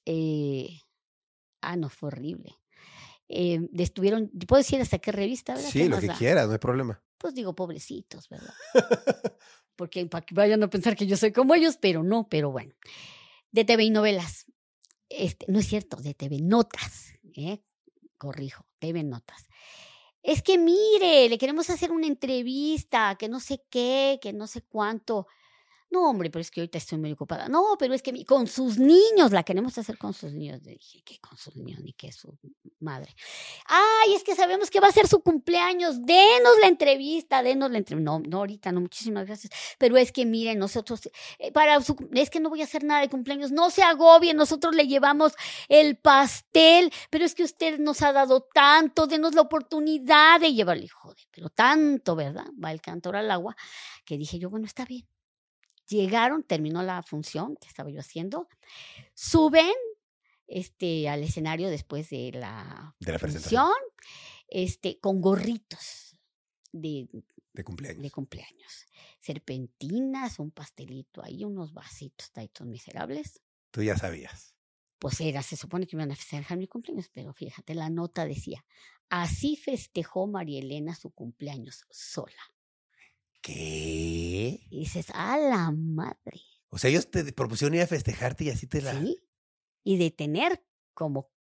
eh, ah, no, fue horrible. Eh, estuvieron, ¿puedo decir hasta qué revista? ¿verdad? Sí, lo que quieras, no hay problema. Pues digo, pobrecitos, ¿verdad? Porque para que vayan a pensar que yo soy como ellos, pero no, pero bueno. De TV y novelas. Este, no es cierto, de TV Notas, ¿eh? corrijo, TV Notas. Es que mire, le queremos hacer una entrevista, que no sé qué, que no sé cuánto. No, hombre, pero es que ahorita estoy muy ocupada. No, pero es que con sus niños, la queremos hacer con sus niños. Le dije, ¿qué con sus niños? Ni que su madre. Ay, es que sabemos que va a ser su cumpleaños. Denos la entrevista, denos la entrevista. No, no, ahorita no, muchísimas gracias. Pero es que miren, nosotros, eh, para su, es que no voy a hacer nada de cumpleaños. No se agobien, nosotros le llevamos el pastel, pero es que usted nos ha dado tanto, denos la oportunidad de llevarle. Joder, pero tanto, ¿verdad? Va el cantor al agua, que dije yo, bueno, está bien Llegaron, terminó la función que estaba yo haciendo, suben este, al escenario después de la, de función, este, con gorritos de, de cumpleaños. de cumpleaños. Serpentinas, un pastelito ahí, unos vasitos taitos miserables. Tú ya sabías. Pues era, se supone que iban a festejar mi cumpleaños, pero fíjate, la nota decía, así festejó María Elena su cumpleaños sola. ¿Qué? Y dices, a la madre. O sea, ellos te propusieron ir a festejarte y así te la... ¿Sí? Y de tener como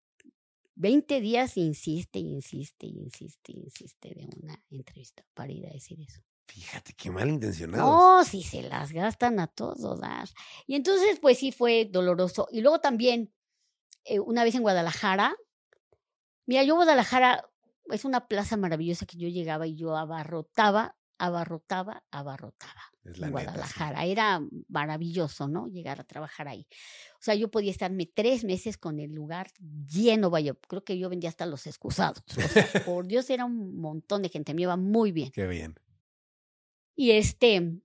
20 días, insiste, insiste, insiste, insiste de una entrevista para ir a decir eso. Fíjate, qué malintencionados. No, si se las gastan a todo dar. Y entonces, pues sí fue doloroso. Y luego también, eh, una vez en Guadalajara, mira, yo Guadalajara es una plaza maravillosa que yo llegaba y yo abarrotaba, abarrotaba, abarrotaba. Es la en neta, sí. Guadalajara. Era maravilloso, ¿no? Llegar a trabajar ahí. O sea, yo podía estarme tres meses con el lugar lleno, vaya, creo que yo vendía hasta los excusados. O sea, por Dios, era un montón de gente, me iba muy bien. Qué bien. Y este,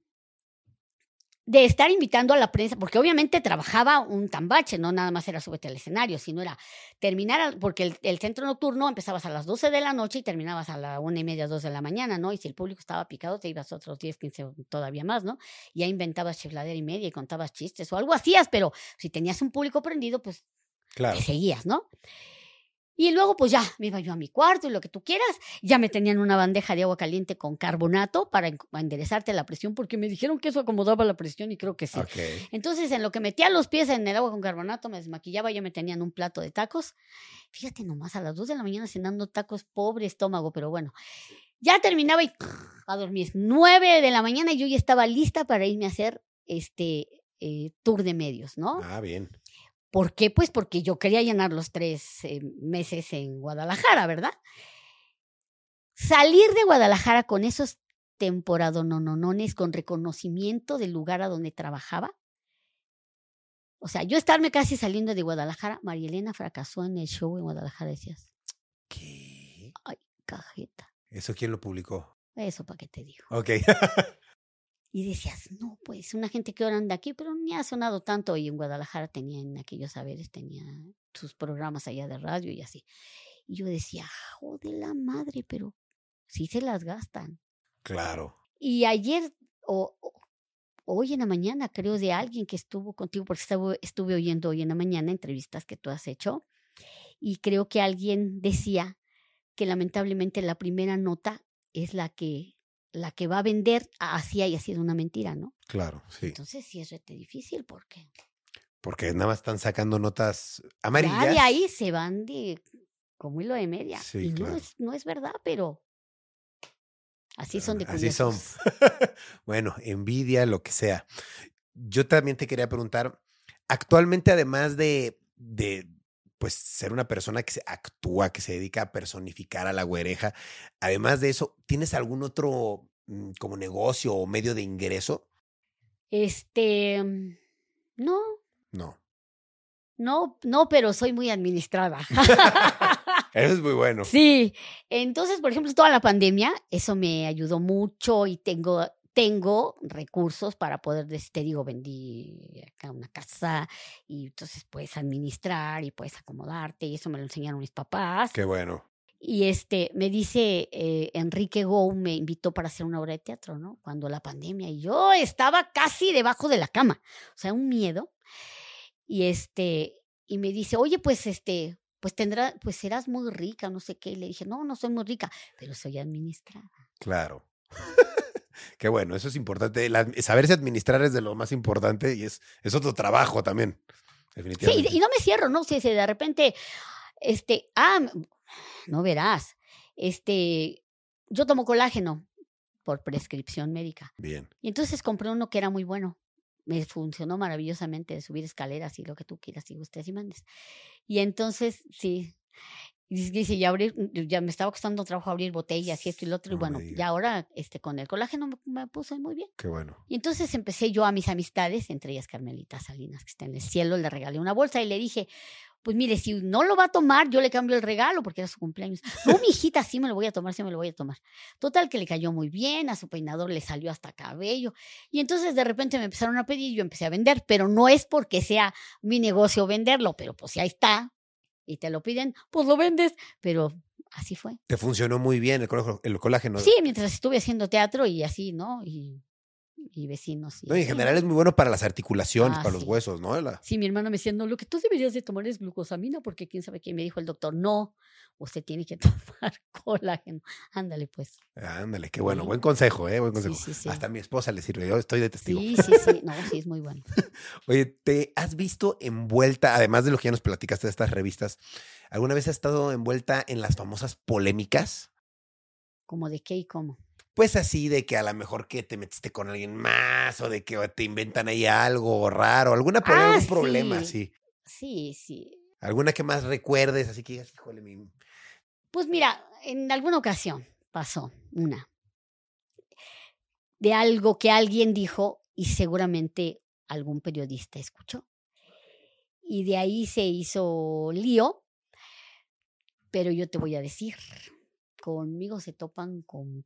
de estar invitando a la prensa, porque obviamente trabajaba un tambache, no nada más era súbete al escenario, sino era terminar, porque el, el centro nocturno empezabas a las 12 de la noche y terminabas a la una y media, dos de la mañana, ¿no? Y si el público estaba picado, te ibas otros 10, 15 o todavía más, ¿no? Ya inventabas chifladera y media y contabas chistes o algo hacías, pero si tenías un público prendido, pues Claro. te seguías, ¿no? Y luego, pues ya, me iba yo a mi cuarto y lo que tú quieras. Ya me tenían una bandeja de agua caliente con carbonato para en- para enderezarte la presión, porque me dijeron que eso acomodaba la presión y creo que sí. Entonces, en lo que metía los pies en el agua con carbonato, me desmaquillaba, ya me tenían un plato de tacos. Fíjate nomás, a las 2 de la mañana cenando tacos, pobre estómago, pero bueno. Ya terminaba y a dormir. 9 de la mañana y yo ya estaba lista para irme a hacer este eh, tour de medios, ¿no? Ah, bien. ¿Por qué? Pues porque yo quería llenar los tres eh, meses en Guadalajara, ¿verdad? Salir de Guadalajara con esos temporadononones, con reconocimiento del lugar a donde trabajaba. O sea, yo estarme casi saliendo de Guadalajara, María Elena fracasó en el show en Guadalajara, decías, ¿Qué? cajeta, ¿Eso quién lo publicó? eso para qué te digo. Ok. Y decías, no, pues una gente que ahora anda aquí, pero ni ha sonado tanto. Y en Guadalajara tenía en aquellos saberes, tenía sus programas allá de radio y así. Y yo decía, joder la madre, pero sí se las gastan. claro. Y ayer, o, o- hoy en la mañana, creo, de alguien que estuvo contigo, porque estuve, estuve oyendo hoy en la mañana entrevistas que tú has hecho, y creo que alguien decía que lamentablemente la primera nota es la que la que va a vender así haya sido una mentira, ¿no? Claro, sí. Entonces sí es rete difícil porque Porque nada más están sacando notas ya amarillas. de ahí se van de como hilo de media. Sí, y no es, no es verdad, pero así son de Así son. curiosos. bueno, envidia, lo que sea. Yo también te quería preguntar, actualmente además de, de pues ser una persona que se actúa, que se dedica a personificar a la güereja, además de eso, ¿tienes algún otro mm, como negocio o medio de ingreso? Este, mm, no, No. no, no, pero soy muy administrada. Eso es muy bueno. Sí, entonces, por ejemplo, toda la pandemia, eso me ayudó mucho y tengo, tengo recursos para poder, te digo, vendí acá una casa y entonces puedes administrar y puedes acomodarte y eso me lo enseñaron mis papás. Qué bueno. Y este, me dice eh, Enrique Gou, me invitó para hacer una obra de teatro, ¿no? Cuando la pandemia y yo estaba casi debajo de la cama, o sea, un miedo. Y este, y me dice, oye, pues este, pues tendrá, pues serás muy rica, no sé qué. Y le dije, no, no soy muy rica, pero soy administrada. Claro. Qué bueno, eso es importante. La- saberse administrar es de lo más importante y es, es otro trabajo también. Sí, Definitivamente. y, y no me cierro, ¿no? Si, si de repente, este, ah, no verás, este, yo tomo colágeno por prescripción médica. Bien. Y entonces compré uno que era muy bueno. Me funcionó maravillosamente de subir escaleras y lo que tú quieras y gustes y mandes. Y entonces, sí. Y dice- ya abrir, ya me estaba costando trabajo abrir botellas y esto y lo otro. Y No bueno, ya ahora este, con el colágeno me, me puse muy bien. Qué bueno. Y entonces empecé yo a mis amistades, entre ellas Carmelita Salinas, que está en el cielo, le regalé una bolsa y le dije, pues mire, si no lo va a tomar, yo le cambio el regalo porque era su cumpleaños. No, mi hijita, sí me lo voy a tomar, sí me lo voy a tomar. Total, que le cayó muy bien, a su peinador le salió hasta cabello. Y entonces de repente me empezaron a pedir y yo empecé a vender, pero no es porque sea mi negocio venderlo, pero pues ya está. Y te lo piden, pues lo vendes, pero así fue. Te funcionó muy bien el colágeno. El colágeno. Sí, mientras estuve haciendo teatro y así, ¿no? Y, y vecinos. Y No, y en general es muy bueno para las articulaciones, Ah, para los huesos, ¿no? La- Sí, mi hermano me decía, no, lo que tú deberías de tomar es glucosamina, porque quién sabe qué. Me dijo el doctor, no, usted tiene que tomar colágeno. Ándale, pues. Ándale, qué bueno. Sí. Buen consejo, ¿eh? Buen consejo. sí. Hasta a mi esposa le sirve. Yo estoy de testigo. Sí, sí, sí. No, sí, es muy bueno. Oye, ¿te has visto envuelta, además de lo que ya nos platicaste de estas revistas, alguna vez has estado envuelta en las famosas polémicas? ¿Como de qué y cómo? Pues así de que a lo mejor que te metiste con alguien más o de que te inventan ahí algo raro, alguna Ah, algún problema, sí. sí. Sí, sí. Alguna que más recuerdes, así que digas, híjole, mi... Pues mira, en alguna ocasión pasó una de algo que alguien dijo y seguramente algún periodista escuchó. Y de ahí se hizo lío, pero yo te voy a decir, conmigo se topan con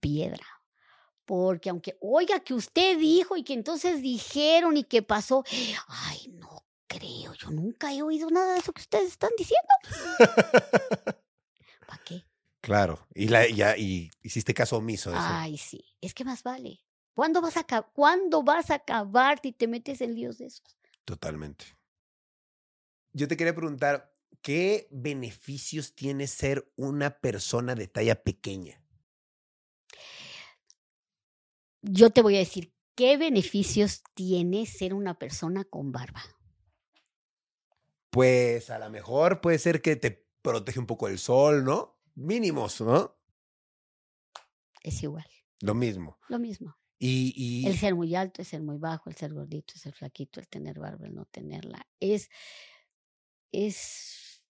piedra. Porque aunque, oiga, que usted dijo y que entonces dijeron y que pasó, ay, no creo, yo nunca he oído nada de eso que ustedes están diciendo. ¿Para qué? Claro, y, la, ya, y hiciste caso omiso de eso. Ay, sí, es que más vale. ¿Cuándo vas a, ¿cuándo vas a acabar si te metes en líos de esos? Totalmente. Yo te quería preguntar, ¿qué beneficios tiene ser una persona de talla pequeña? Yo te voy a decir, ¿qué beneficios tiene ser una persona con barba? Pues a lo mejor puede ser que te protege un poco el sol, ¿no? Mínimos, ¿no? Es igual, Lo mismo. lo mismo. Y, y El ser muy alto, el ser muy bajo, el ser gordito, el ser flaquito, el tener barba, el no tenerla. Es, es,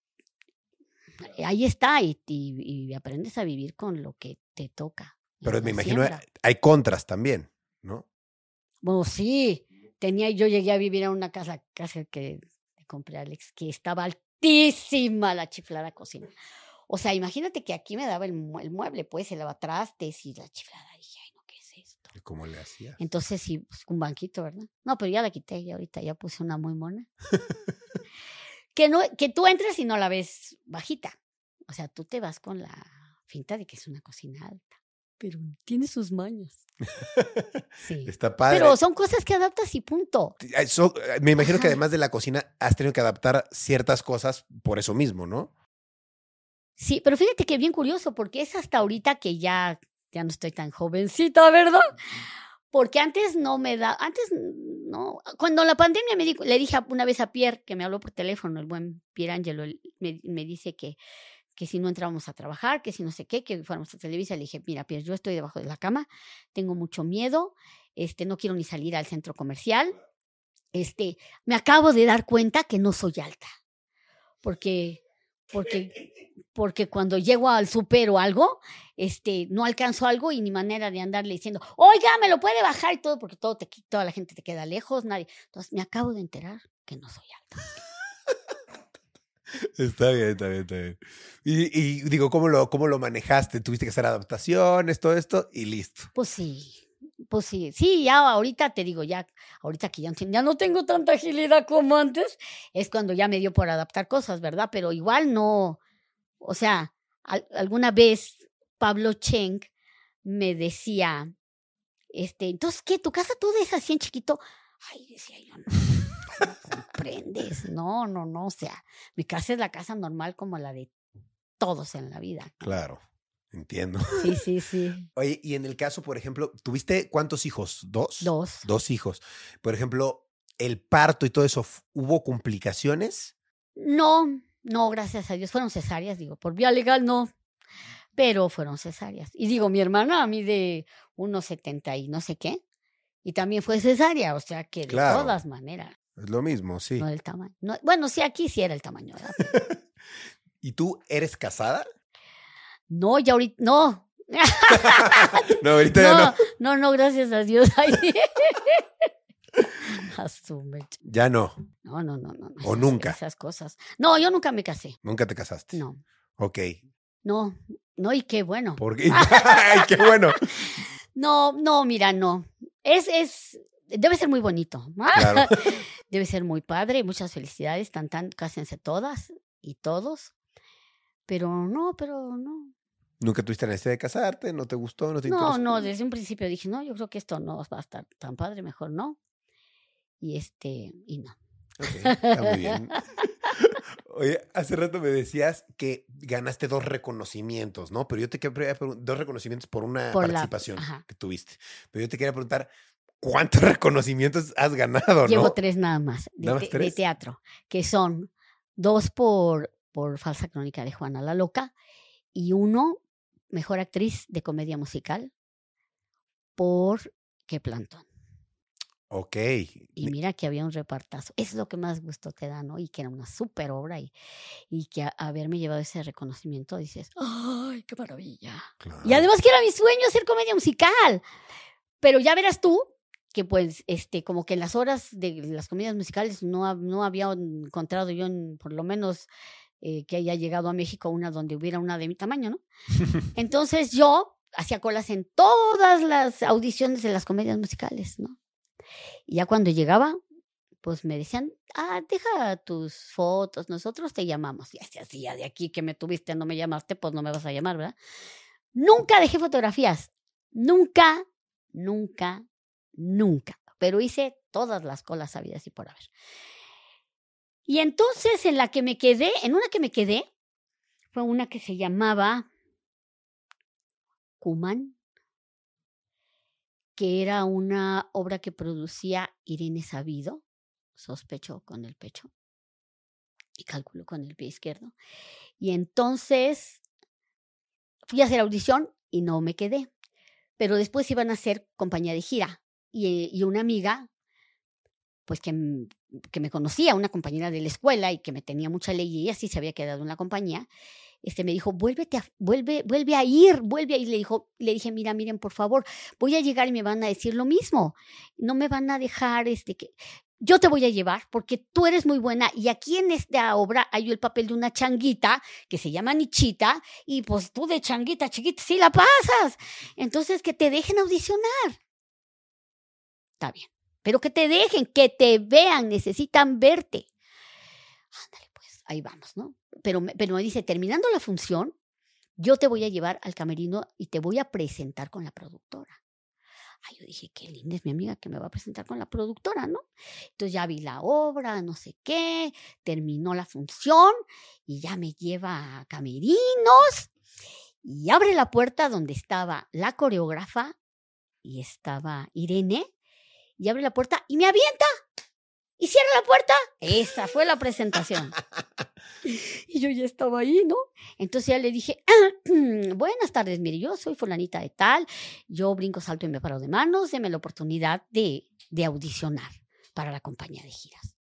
ahí está y, y- y aprendes a vivir con lo que te toca. En pero me imagino siembra. hay contras también, ¿no? Bueno, sí, tenía, yo llegué a vivir a una casa, casa que compré a Alex, que estaba altísima la chiflada cocina. O sea, imagínate que aquí me daba el, mue- el mueble, pues, el lavatrastes y la chiflada. Dije, ay, no, ¿qué es esto? ¿Y ¿Cómo le hacías? Entonces, sí, pues, un banquito, ¿verdad? No, pero ya la quité y ahorita ya puse una muy mona. que, no, que tú entres y no la ves bajita. O sea, tú te vas con la finta de que es una cocina alta. Pero tiene sus mañas. Sí. Está padre. Pero son cosas que adaptas y punto. So- eh, me imagino que además de la cocina has tenido que adaptar ciertas cosas por eso mismo, ¿no? Sí, pero fíjate que bien curioso, porque es hasta ahorita que ya, ya no estoy tan jovencita, ¿verdad? Porque antes no me da, antes no, cuando la pandemia me dijo, le dije una vez a Pierre, que me habló por teléfono, el buen Pierre Angelo, él me, me dice que, que si no entrábamos a trabajar, que si no sé qué, que fuéramos a Televisa, le dije, mira, Pierre, yo estoy debajo de la cama, tengo mucho miedo, este, no quiero ni salir al centro comercial, este, me acabo de dar cuenta que no soy alta, porque, porque porque cuando llego al súper o algo, este, no alcanzo algo y ni manera de andarle diciendo, oiga, me lo puede bajar y todo, porque todo te, toda la gente te queda lejos, nadie. Entonces me acabo de enterar que no soy alta. Está bien, está bien, está bien. Y, digo, ¿cómo lo, ¿cómo lo manejaste? ¿Tuviste que hacer adaptaciones, todo esto? Y listo. Pues sí, pues sí, sí, ya ahorita te digo, ya, ahorita que ya, no- tengo tanta agilidad como antes, es cuando ya me dio por adaptar cosas, ¿verdad? Pero igual no, o sea, al- alguna vez Pablo Cheng me decía, este, entonces, ¿qué? ¿Tu casa todo es así en chiquito? Ay, decía yo, no, no no, no, no, o sea, mi casa es la casa normal como la de todos en la vida. Claro, entiendo. Sí, sí, sí, Oye, y en el caso, por ejemplo, ¿tuviste cuántos hijos? ¿Dos? dos. Dos hijos. Por ejemplo, el parto y todo eso, ¿hubo complicaciones? No, no, gracias a Dios. Fueron cesáreas, digo, por vía legal no, pero fueron cesáreas. Y digo, mi hermana a mí de unos 70 y no sé qué, y también fue cesárea, o sea que de Claro. todas maneras, Es lo mismo, sí. no del tamaño. No, bueno, sí, aquí sí era el tamaño. ¿Y tú eres casada? No, ya ahorita, no. no, ahorita ya No, no. no, no, gracias a Dios. Ya no. No, no, no, no. no, ¿O esas- nunca? Esas cosas. No, yo nunca me casé. Nunca te casaste. No, Ok. no, no, y qué bueno. ¿Por qué? Ay, qué bueno. No, no, mira, no. Es, es, debe ser muy bonito. ¿no? Claro. Debe ser muy padre. Muchas felicidades. Tan, tan, cásense todas y todos. Pero no, pero no. ¿Nunca tuviste la necesidad de casarte? ¿No te gustó? ¿No te No, desde un principio dije, no, yo creo que esto no va a estar tan padre, mejor no. Y este, y no. Ok, está muy bien. Oye, hace rato me decías que ganaste dos reconocimientos, ¿no? Pero yo te quería preguntar, dos reconocimientos por una Por la- participación ajá. que tuviste. Pero yo te quería preguntar, ¿cuántos reconocimientos has ganado, Llevo no? tres nada más de, ¿Nada más te- de tres? teatro, que son dos por, por Falsa Crónica de Juana la Loca y uno, Mejor Actriz de Comedia Musical, por Qué Plantón. Ok. Y mira que había un repartazo. Es lo que más gusto te da, ¿no? Y que era una súper obra y, y que a- haberme llevado ese reconocimiento dices, ¡ay, qué maravilla! claro. Y además que era mi sueño hacer comedia musical. Pero ya verás tú que pues, este, como que en las horas de las comedias musicales no, no había encontrado yo, en- por lo menos, eh, que haya llegado a México una donde hubiera una de mi tamaño, ¿no? Entonces yo hacía colas en todas las audiciones de las comedias musicales, ¿no? Y ya cuando llegaba, pues me decían, ah, deja tus fotos, nosotros te llamamos. Y así, así, ya de aquí que me tuviste, no me llamaste, pues no me vas a llamar, ¿verdad? Nunca dejé fotografías, nunca, nunca, nunca. Pero hice todas las colas sabidas y por haber. Y entonces en la que me quedé, en una que me quedé, fue una que se llamaba Cuman, que era una obra que producía Irene Sabido, sospecho con el pecho y cálculo con el pie izquierdo. Y entonces fui a hacer audición y no me quedé. Pero después iban a hacer compañía de gira y, una amiga, pues que, m- que me conocía, una compañera de la escuela y que me tenía mucha ley y ella sí se había quedado en la compañía, este me dijo, vuélvete a, vuelve, vuelve a ir, vuelve a ir. Le, dijo, le dije, mira, miren, por favor, voy a llegar y me van a decir lo mismo. No me van a dejar, este, que yo te voy a llevar porque tú eres muy buena y aquí en esta obra hay el papel de una changuita que se llama Nichita y pues tú de changuita chiquita sí la pasas. Entonces que te dejen audicionar. Está bien, pero que te dejen, que te vean, necesitan verte. Ándale, pues, ahí vamos, ¿no? Pero, pero me dice, terminando la función, yo te voy a llevar al camerino y te voy a presentar con la productora. Ay, yo dije, qué linda es mi amiga que me va a presentar con la productora, ¿no? Entonces ya vi la obra, no sé qué, terminó la función y ya me lleva a camerinos y abre la puerta donde estaba la coreógrafa y estaba Irene y abre la puerta y me avienta y cierra la puerta. Esa fue la presentación. Y yo ya estaba ahí, ¿no? Entonces ya le dije, buenas tardes, mire, yo soy fulanita de tal, yo brinco, salto y me paro de manos, deme la oportunidad de, de audicionar para la compañía de giras.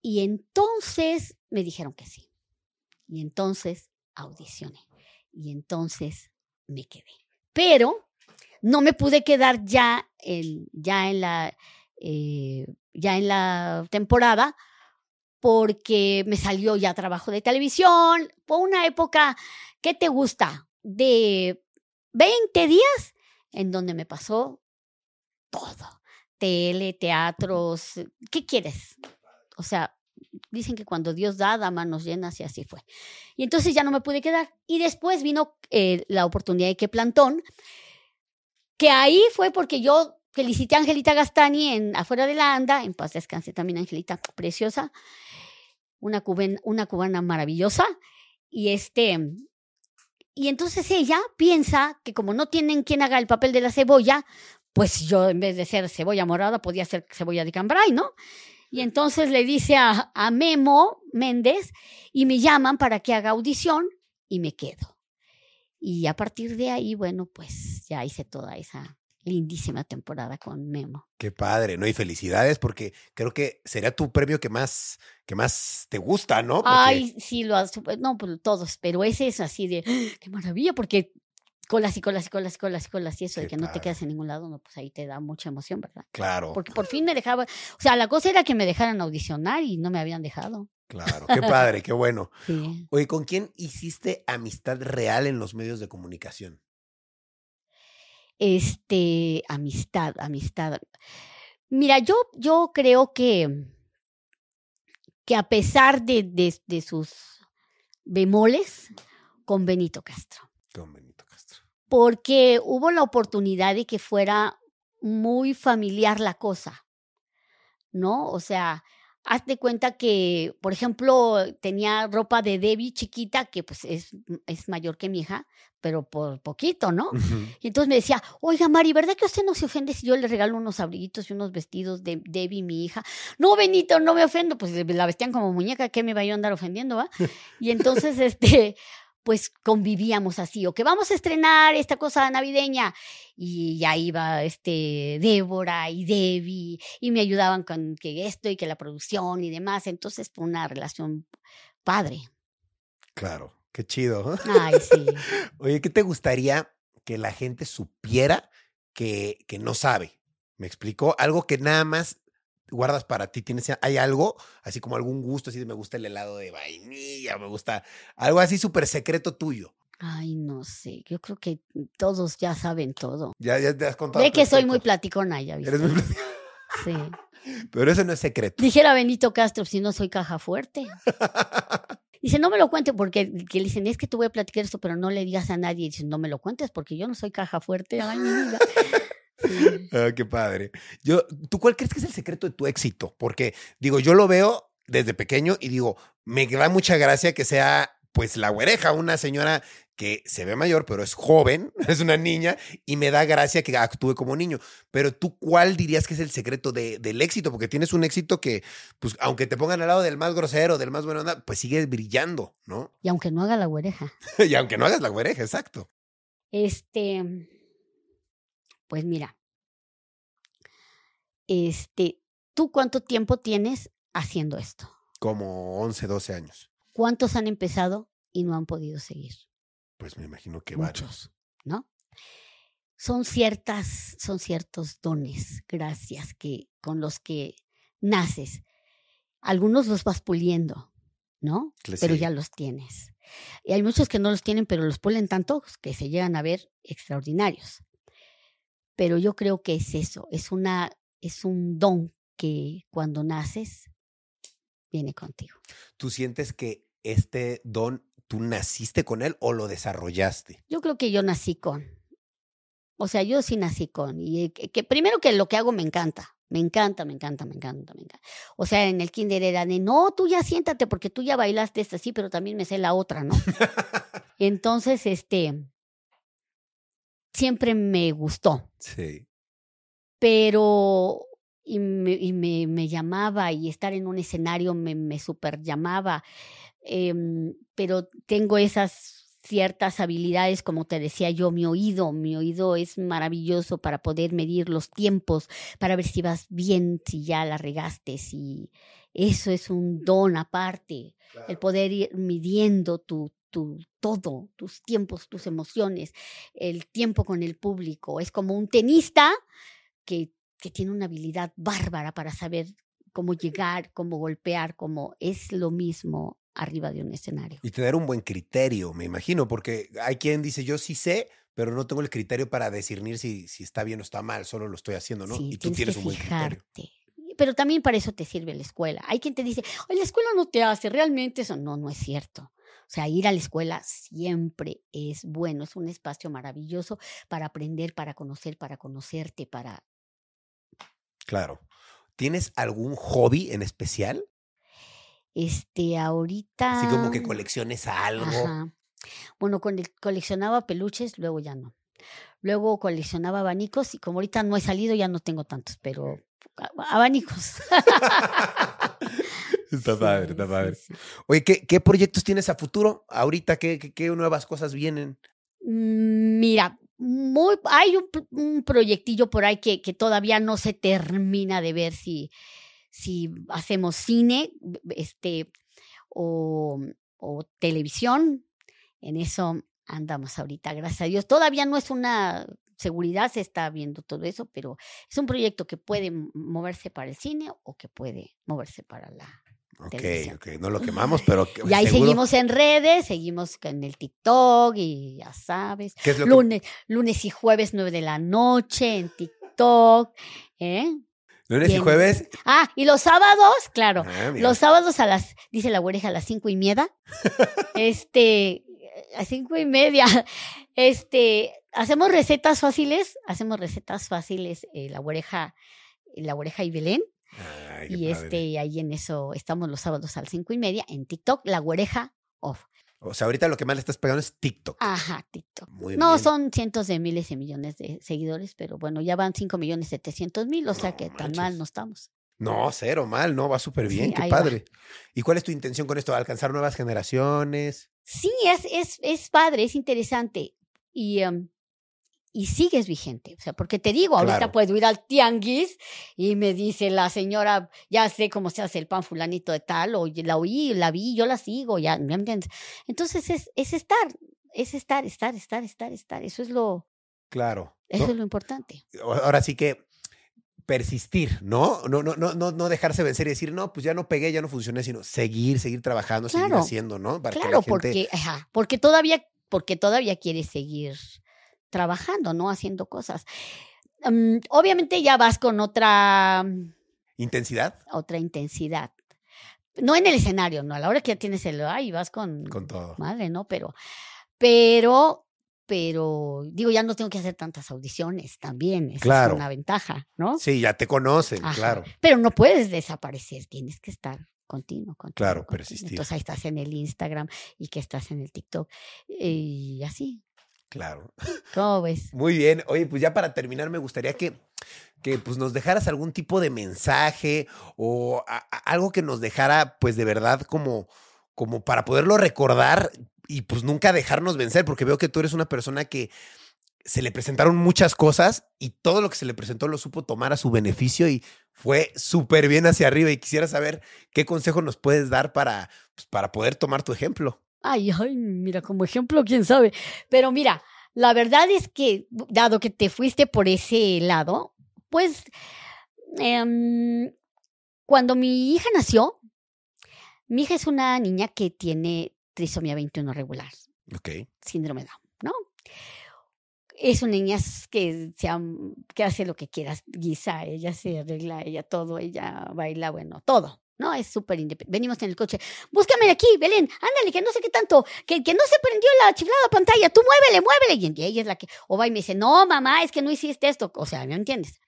Y entonces me dijeron que sí. Y entonces audicioné. Y entonces me quedé. Pero no me pude quedar ya en, ya en la eh, ya en la temporada porque me salió ya trabajo de televisión, por una época, ¿qué te gusta? De 20 días en donde me pasó todo. Tele, teatros, ¿qué quieres? O sea, dicen que cuando Dios da, da manos llenas y así fue. Y entonces ya no me pude quedar. Y después vino eh, la oportunidad de que Plantón, que ahí fue porque yo felicité a Angelita Gastani en Afuera de la Anda, en paz descanse también Angelita, preciosa, una, una cubana maravillosa, y este, y entonces ella piensa que como no tienen quien haga el papel de la cebolla, pues yo en vez de ser cebolla morada podía ser cebolla de cambray, ¿no? Y entonces le dice a, a Memo Méndez y me llaman para que haga audición y me quedo. Y a partir de ahí, bueno, pues ya hice toda esa lindísima temporada con Memo. Qué padre, ¿no? Y felicidades porque creo que sería tu premio que más, que más te gusta, ¿no? Porque, Ay, sí, lo has, no, pues todos, pero ese es así de, ¡ah! qué maravilla, porque colas y colas y colas y colas y colas y eso de que no te quedas en ningún lado, no, pues ahí te da mucha emoción, ¿verdad? Claro, Porque por fin me dejaba, o sea, la cosa era que me dejaran audicionar y no me habían dejado. claro. Qué padre, qué bueno. Sí. Oye, ¿con quién hiciste amistad real en los medios de comunicación? Este, amistad, amistad. Mira, yo, yo creo que, que a pesar de, de, de sus bemoles, con Benito Castro. Con Benito Castro. Porque hubo la oportunidad de que fuera muy familiar la cosa, ¿no? O sea, haz de cuenta que, por ejemplo, tenía ropa de Debbie chiquita, que pues es, es mayor que mi hija, pero por poquito, ¿no? Y entonces me decía, oiga, Mari, ¿verdad que usted no se ofende si yo le regalo unos abriguitos y unos vestidos de Debbie, mi hija? No, Benito, no me ofendo, pues la vestían como muñeca, ¿qué me iba yo a andar ofendiendo, va? Y entonces, este, pues convivíamos así, o que vamos a estrenar esta cosa navideña. Y ya iba este Débora y Debbie, y me ayudaban con que esto y que la producción y demás. Entonces fue una relación padre. Claro, qué chido. Ay, sí. Oye, ¿qué te gustaría que la gente supiera que, que no sabe? ¿Me explicó? Algo que nada más guardas para ti? ¿Tienes, ¿Hay algo, así como algún gusto, así de me gusta el helado de vainilla, me gusta algo así súper secreto tuyo? Ay, no sé, yo creo que todos ya saben todo. Ya, ya te has contado. Ve que soy muy platicona, ya viste. Eres muy platicona. Sí. Pero eso no es secreto. Dijera Benito Castro, si no soy caja fuerte. Dice, no me lo cuente porque que le dicen, es que te voy a platicar esto, pero no le digas a nadie. Dice, no me lo cuentes porque yo no soy caja fuerte. Ay, mi vida. Ah, qué padre. Yo, ¿Tú cuál crees que es el secreto de tu éxito? Porque, digo, yo lo veo desde pequeño y digo, me da mucha gracia que sea, pues, la güereja, una señora que se ve mayor, pero es joven, es una niña, y me da gracia que actúe como niño. Pero tú, ¿cuál dirías que es el secreto de, del éxito? Porque tienes un éxito que, pues, aunque te pongan al lado del más grosero, del más bueno, pues sigues brillando, ¿no? Y aunque no haga la güereja. y aunque no hagas la güereja, exacto. Este, pues mira, este, ¿tú cuánto tiempo tienes haciendo esto? Como 11, 12 años. ¿Cuántos han empezado y no han podido seguir? Pues me imagino que Muchos, varios. ¿no? Son ciertas, son ciertos dones, gracias, que con los que naces. Algunos los vas puliendo, ¿no? Pero ya los tienes. Y hay muchos que no los tienen, pero los pulen tanto que se llegan a ver extraordinarios. Pero yo creo que es eso, es una, es un don que cuando naces viene contigo. ¿Tú sientes que este don, tú naciste con él o lo desarrollaste? Yo creo que yo nací con. O sea, yo sí nací con. Y que, que primero que lo que hago me encanta. Me encanta, me encanta, me encanta, me encanta. O sea, en el kinder era de, no, tú ya siéntate porque tú ya bailaste esta, sí, pero también me sé la otra, ¿no? Entonces, este, siempre me gustó, Sí. pero, y me, y me, me llamaba y estar en un escenario me, me super llamaba, em, pero tengo esas ciertas habilidades, como te decía yo, mi oído, mi oído es maravilloso para poder medir los tiempos, para ver si vas bien, si ya la regaste, si eso es un don aparte, el poder ir midiendo tu, tu todo, tus tiempos, tus emociones, el tiempo con el público. Es como un tenista que, que tiene una habilidad bárbara para saber cómo llegar, cómo golpear, cómo es lo mismo arriba de un escenario. Y tener un buen criterio, me imagino, porque hay quien dice, yo sí sé, pero no tengo el criterio para discernir si, si está bien o está mal, solo lo estoy haciendo, ¿no? Sí, y tú tienes que un buen criterio. fijarte. Pero también para eso te sirve la escuela. Hay quien te dice, "Ay, la escuela no te hace, realmente eso no, no es cierto. O sea, ir a la escuela siempre es bueno, es un espacio maravilloso para aprender, para conocer, para conocerte, para... Claro. ¿Tienes algún hobby en especial? Este, ahorita... Así como que colecciones algo. Ajá. Bueno, coleccionaba peluches, luego ya no. Luego coleccionaba abanicos y como ahorita no he salido ya no tengo tantos, pero abanicos. Está Sí, padre, está padre. sí. Oye, ¿qué, qué proyectos tienes a futuro? Ahorita, ¿qué, qué, qué nuevas cosas vienen? Mm, Mira, muy, hay un, un proyectillo por ahí que, que todavía no se termina de ver si, si hacemos cine este, o, o televisión. En eso andamos ahorita, gracias a Dios. Todavía no es una seguridad, se está viendo todo eso, pero es un proyecto que puede moverse para el cine o que puede moverse para la Ok, Televisión. ok, no lo quemamos, pero y ahí seguro- seguimos en redes, seguimos en el TikTok y ya sabes. ¿Qué es lo que- Lunes, lunes y jueves, nueve de la noche en TikTok. ¿eh? lunes y jueves. Ah, y los sábados, claro. Ah. Los sábados a las, dice la oreja, a las cinco y media. este, A cinco y media. Este, hacemos recetas fáciles, hacemos recetas fáciles, eh, la oreja, la oreja y Belén. Ay, y padre. este, ahí en eso estamos los sábados a las cinco y media en TikTok, la oreja off. O sea, ahorita lo que más le estás pegando es TikTok. Ajá, TikTok. Muy No, bien. son cientos de miles y millones de seguidores, pero bueno, ya van cinco millones setecientos mil, o sea No que tan mal no estamos. No, cero mal, no, va súper bien, Sí, qué va. padre. ¿Y cuál es tu intención con esto? ¿Alcanzar nuevas generaciones? Sí, es, es, es padre, es interesante. Y, em, y sigues vigente. O sea, porque te digo, ahorita Claro. puedo ir al tianguis y me dice la señora, ya sé cómo se hace el pan fulanito de tal, o la oí, la vi, yo la sigo, ya, ¿me entiendes? Entonces es, es estar, es estar, estar, estar, estar, estar. Eso es lo, Claro. eso ¿no? es lo importante. Ahora sí que persistir, ¿no? No, no, no, no, no dejarse vencer y decir, no, pues ya no pegué, ya no funcioné, sino seguir, seguir trabajando, seguir haciendo, ¿no? Para que Claro, la gente... porque, ajá, porque todavía, porque todavía quieres seguir trabajando, ¿no? Haciendo cosas. Mm, obviamente ya vas con otra, Intensidad otra intensidad. No en el escenario, no. A la hora que ya tienes el ay, vas con, con todo. madre, ¿no? Pero, pero, pero, digo, ya no tengo que hacer tantas audiciones también. Esa Claro. es una ventaja, ¿no? Sí, ya te conocen, Ajá. claro. Pero no puedes desaparecer, tienes que estar continuo, continuo. Claro, continuo. persistir. Entonces ahí estás en el Instagram y que estás en el TikTok y así. Claro. ¿Cómo ves? Muy bien. Oye, pues ya para terminar, me gustaría que, que pues nos dejaras algún tipo de mensaje o a- a- algo que nos dejara, pues de verdad, como, como para poderlo recordar y pues nunca dejarnos vencer, porque veo que tú eres una persona que se le presentaron muchas cosas y todo lo que se le presentó lo supo tomar a su beneficio y fue súper bien hacia arriba. Y quisiera saber qué consejo nos puedes dar para, pues, para poder tomar tu ejemplo. Ay, ay, mira, como ejemplo, quién sabe. Pero mira, la verdad es que, dado que te fuiste por ese lado, pues, em, cuando mi hija nació, mi hija es una niña que tiene trisomía 21 regular, Ok. síndrome Down, ¿no? Es una niña que, se que hace lo que quieras, guisa, ella se arregla, ella todo, ella baila, bueno, todo. No, es súper independiente. Venimos en el coche. Búscame de aquí, Belén. Ándale, que no sé qué tanto. Que, no se prendió la chiflada pantalla. Tú muévele, muévele. Y ella es la que. O va y me dice, no, mamá, es que no hiciste esto. O sea, ¿me entiendes?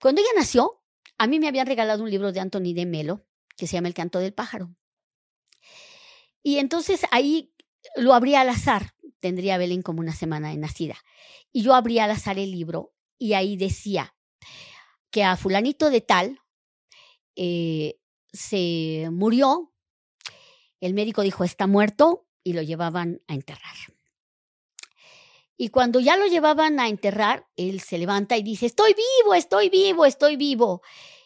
Cuando ella nació, a mí me habían regalado un libro de Anthony de Melo que se llama El canto del pájaro. Y entonces ahí lo abrí al azar. Tendría Belén como una semana de nacida. Y yo abrí al azar el libro y ahí decía que a fulanito de tal eh, se murió, el médico dijo está muerto y lo llevaban a enterrar. Y cuando ya lo llevaban a enterrar, él se levanta y dice, estoy vivo, estoy vivo, estoy vivo.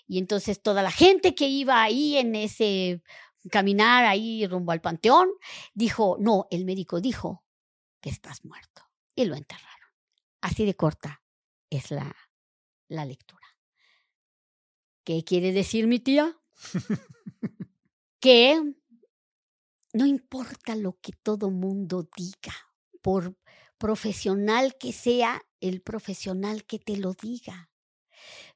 Y entonces toda la gente que iba ahí en ese caminar ahí rumbo al panteón, dijo, no, el médico dijo que estás muerto. Y lo enterraron. Así de corta es la, la lectura. ¿Qué quiere decir mi tía? Que no importa lo que todo mundo diga, por profesional que sea, el profesional que te lo diga.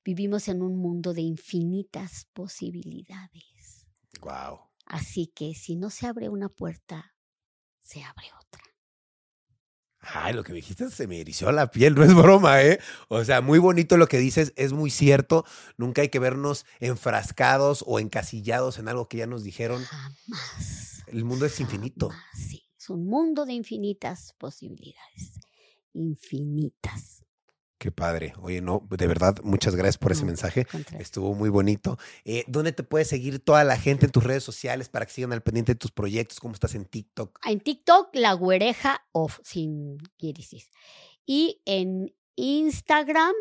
Vivimos en un mundo de infinitas posibilidades. Wow. Así que si no se abre una puerta, se abre otra. Ay, lo que me dijiste se me erizó la piel, no es broma, ¿eh? O sea, muy bonito lo que dices, es muy cierto. Nunca hay que vernos enfrascados o encasillados en algo que ya nos dijeron. Jamás. El mundo es infinito. jamás, Sí, es un mundo de infinitas posibilidades. Infinitas. Qué padre. Oye, no, de verdad, muchas gracias por ese No, mensaje. Estuvo muy bonito. Eh, ¿Dónde te puede seguir toda la gente en tus redes sociales para que sigan al pendiente de tus proyectos? ¿Cómo estás en TikTok? En TikTok, la güereja off, sin guirisis. Y en Instagram,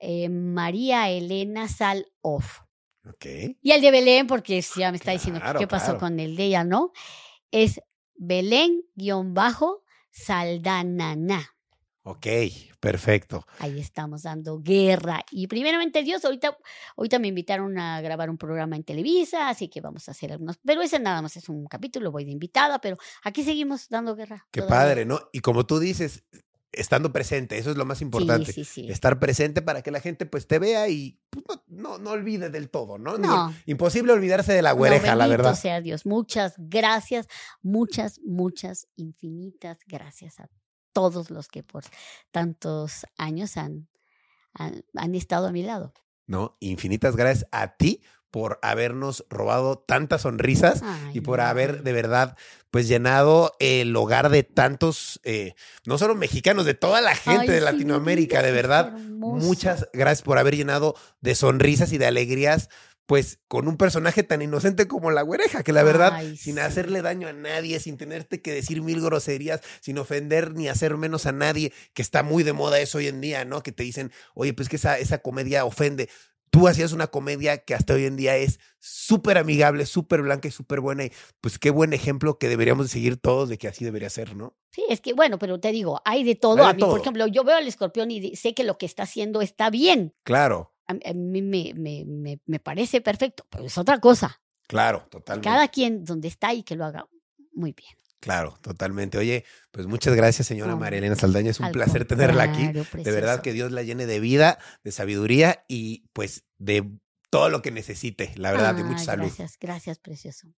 eh, María Elena Sal off. Ok. Y el de Belén, porque ya me está diciendo Claro, qué pasó claro. con el de ella, ¿no? Es Belén-Saldanana. Ok, perfecto. Ahí estamos dando guerra. Y primeramente Dios, ahorita, ahorita me invitaron a grabar un programa en Televisa, así que vamos a hacer algunos, pero ese nada más es un capítulo, voy de invitada, pero aquí seguimos dando guerra. Qué todavía. padre, ¿no? Y como tú dices, estando presente, eso es lo más importante. Sí, sí, sí. Estar presente para que la gente pues te vea y pues, no, no, no olvide del todo, ¿no? No. imposible olvidarse de la No, güereja, la verdad. sea Dios. Muchas gracias, muchas, muchas, infinitas gracias a todos los que por tantos años han, han, han estado a mi lado. ¿No? Infinitas gracias a ti por habernos robado tantas sonrisas Ay, y por haber de verdad pues llenado el hogar de tantos, eh, no solo mexicanos, de toda la gente Ay, de Latinoamérica, de verdad. Muchas gracias por haber llenado de sonrisas y de alegrías, pues con un personaje tan inocente como la güereja, que la verdad, Ay, sin sí. hacerle daño a nadie, sin tenerte que decir mil groserías, sin ofender ni hacer menos a nadie, que está muy de moda eso hoy en día, ¿no? Que te dicen, oye, pues que esa, esa comedia ofende. Tú hacías una comedia que hasta hoy en día es súper amigable, súper blanca y súper buena. Y pues qué buen ejemplo que deberíamos de seguir todos de que así debería ser, ¿no? Sí, es que bueno, pero te digo, hay de todo. Hay de a mí, todo. por ejemplo, yo veo al escorpión y sé que lo que está haciendo está bien. Claro, A, mí me, me, me, me parece perfecto, pero es otra cosa. claro, totalmente. Cada quien donde está y que lo haga muy bien. Claro, totalmente. Oye, pues muchas gracias, señora No, María Elena Saldaña. Es un placer tenerla aquí. contrario, De verdad precioso. que Dios la llene de vida, de sabiduría y pues de todo lo que necesite, la verdad, de mucha Ay, salud. Gracias, gracias, precioso.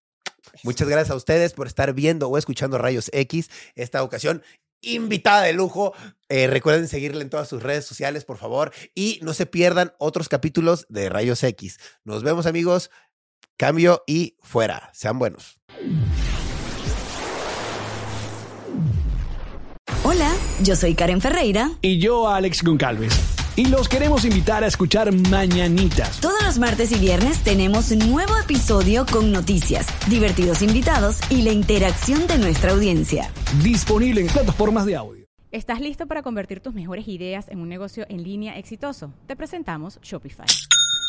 Muchas gracias a ustedes por estar viendo o escuchando Rayos X. Esta ocasión, invitada de lujo. Eh, recuerden seguirle en todas sus redes sociales, por favor. Y no se pierdan otros capítulos de Rayos X. Nos vemos, amigos. Cambio y fuera. Sean buenos. Hola, yo soy Karen Ferreira. Y yo, Alex Goncalves. Y los queremos invitar a escuchar Mañanitas. Todos los martes y viernes tenemos un nuevo episodio con noticias, divertidos invitados y la interacción de nuestra audiencia. Disponible en plataformas de audio. ¿Estás listo para convertir tus mejores ideas en un negocio en línea exitoso? Te presentamos Shopify.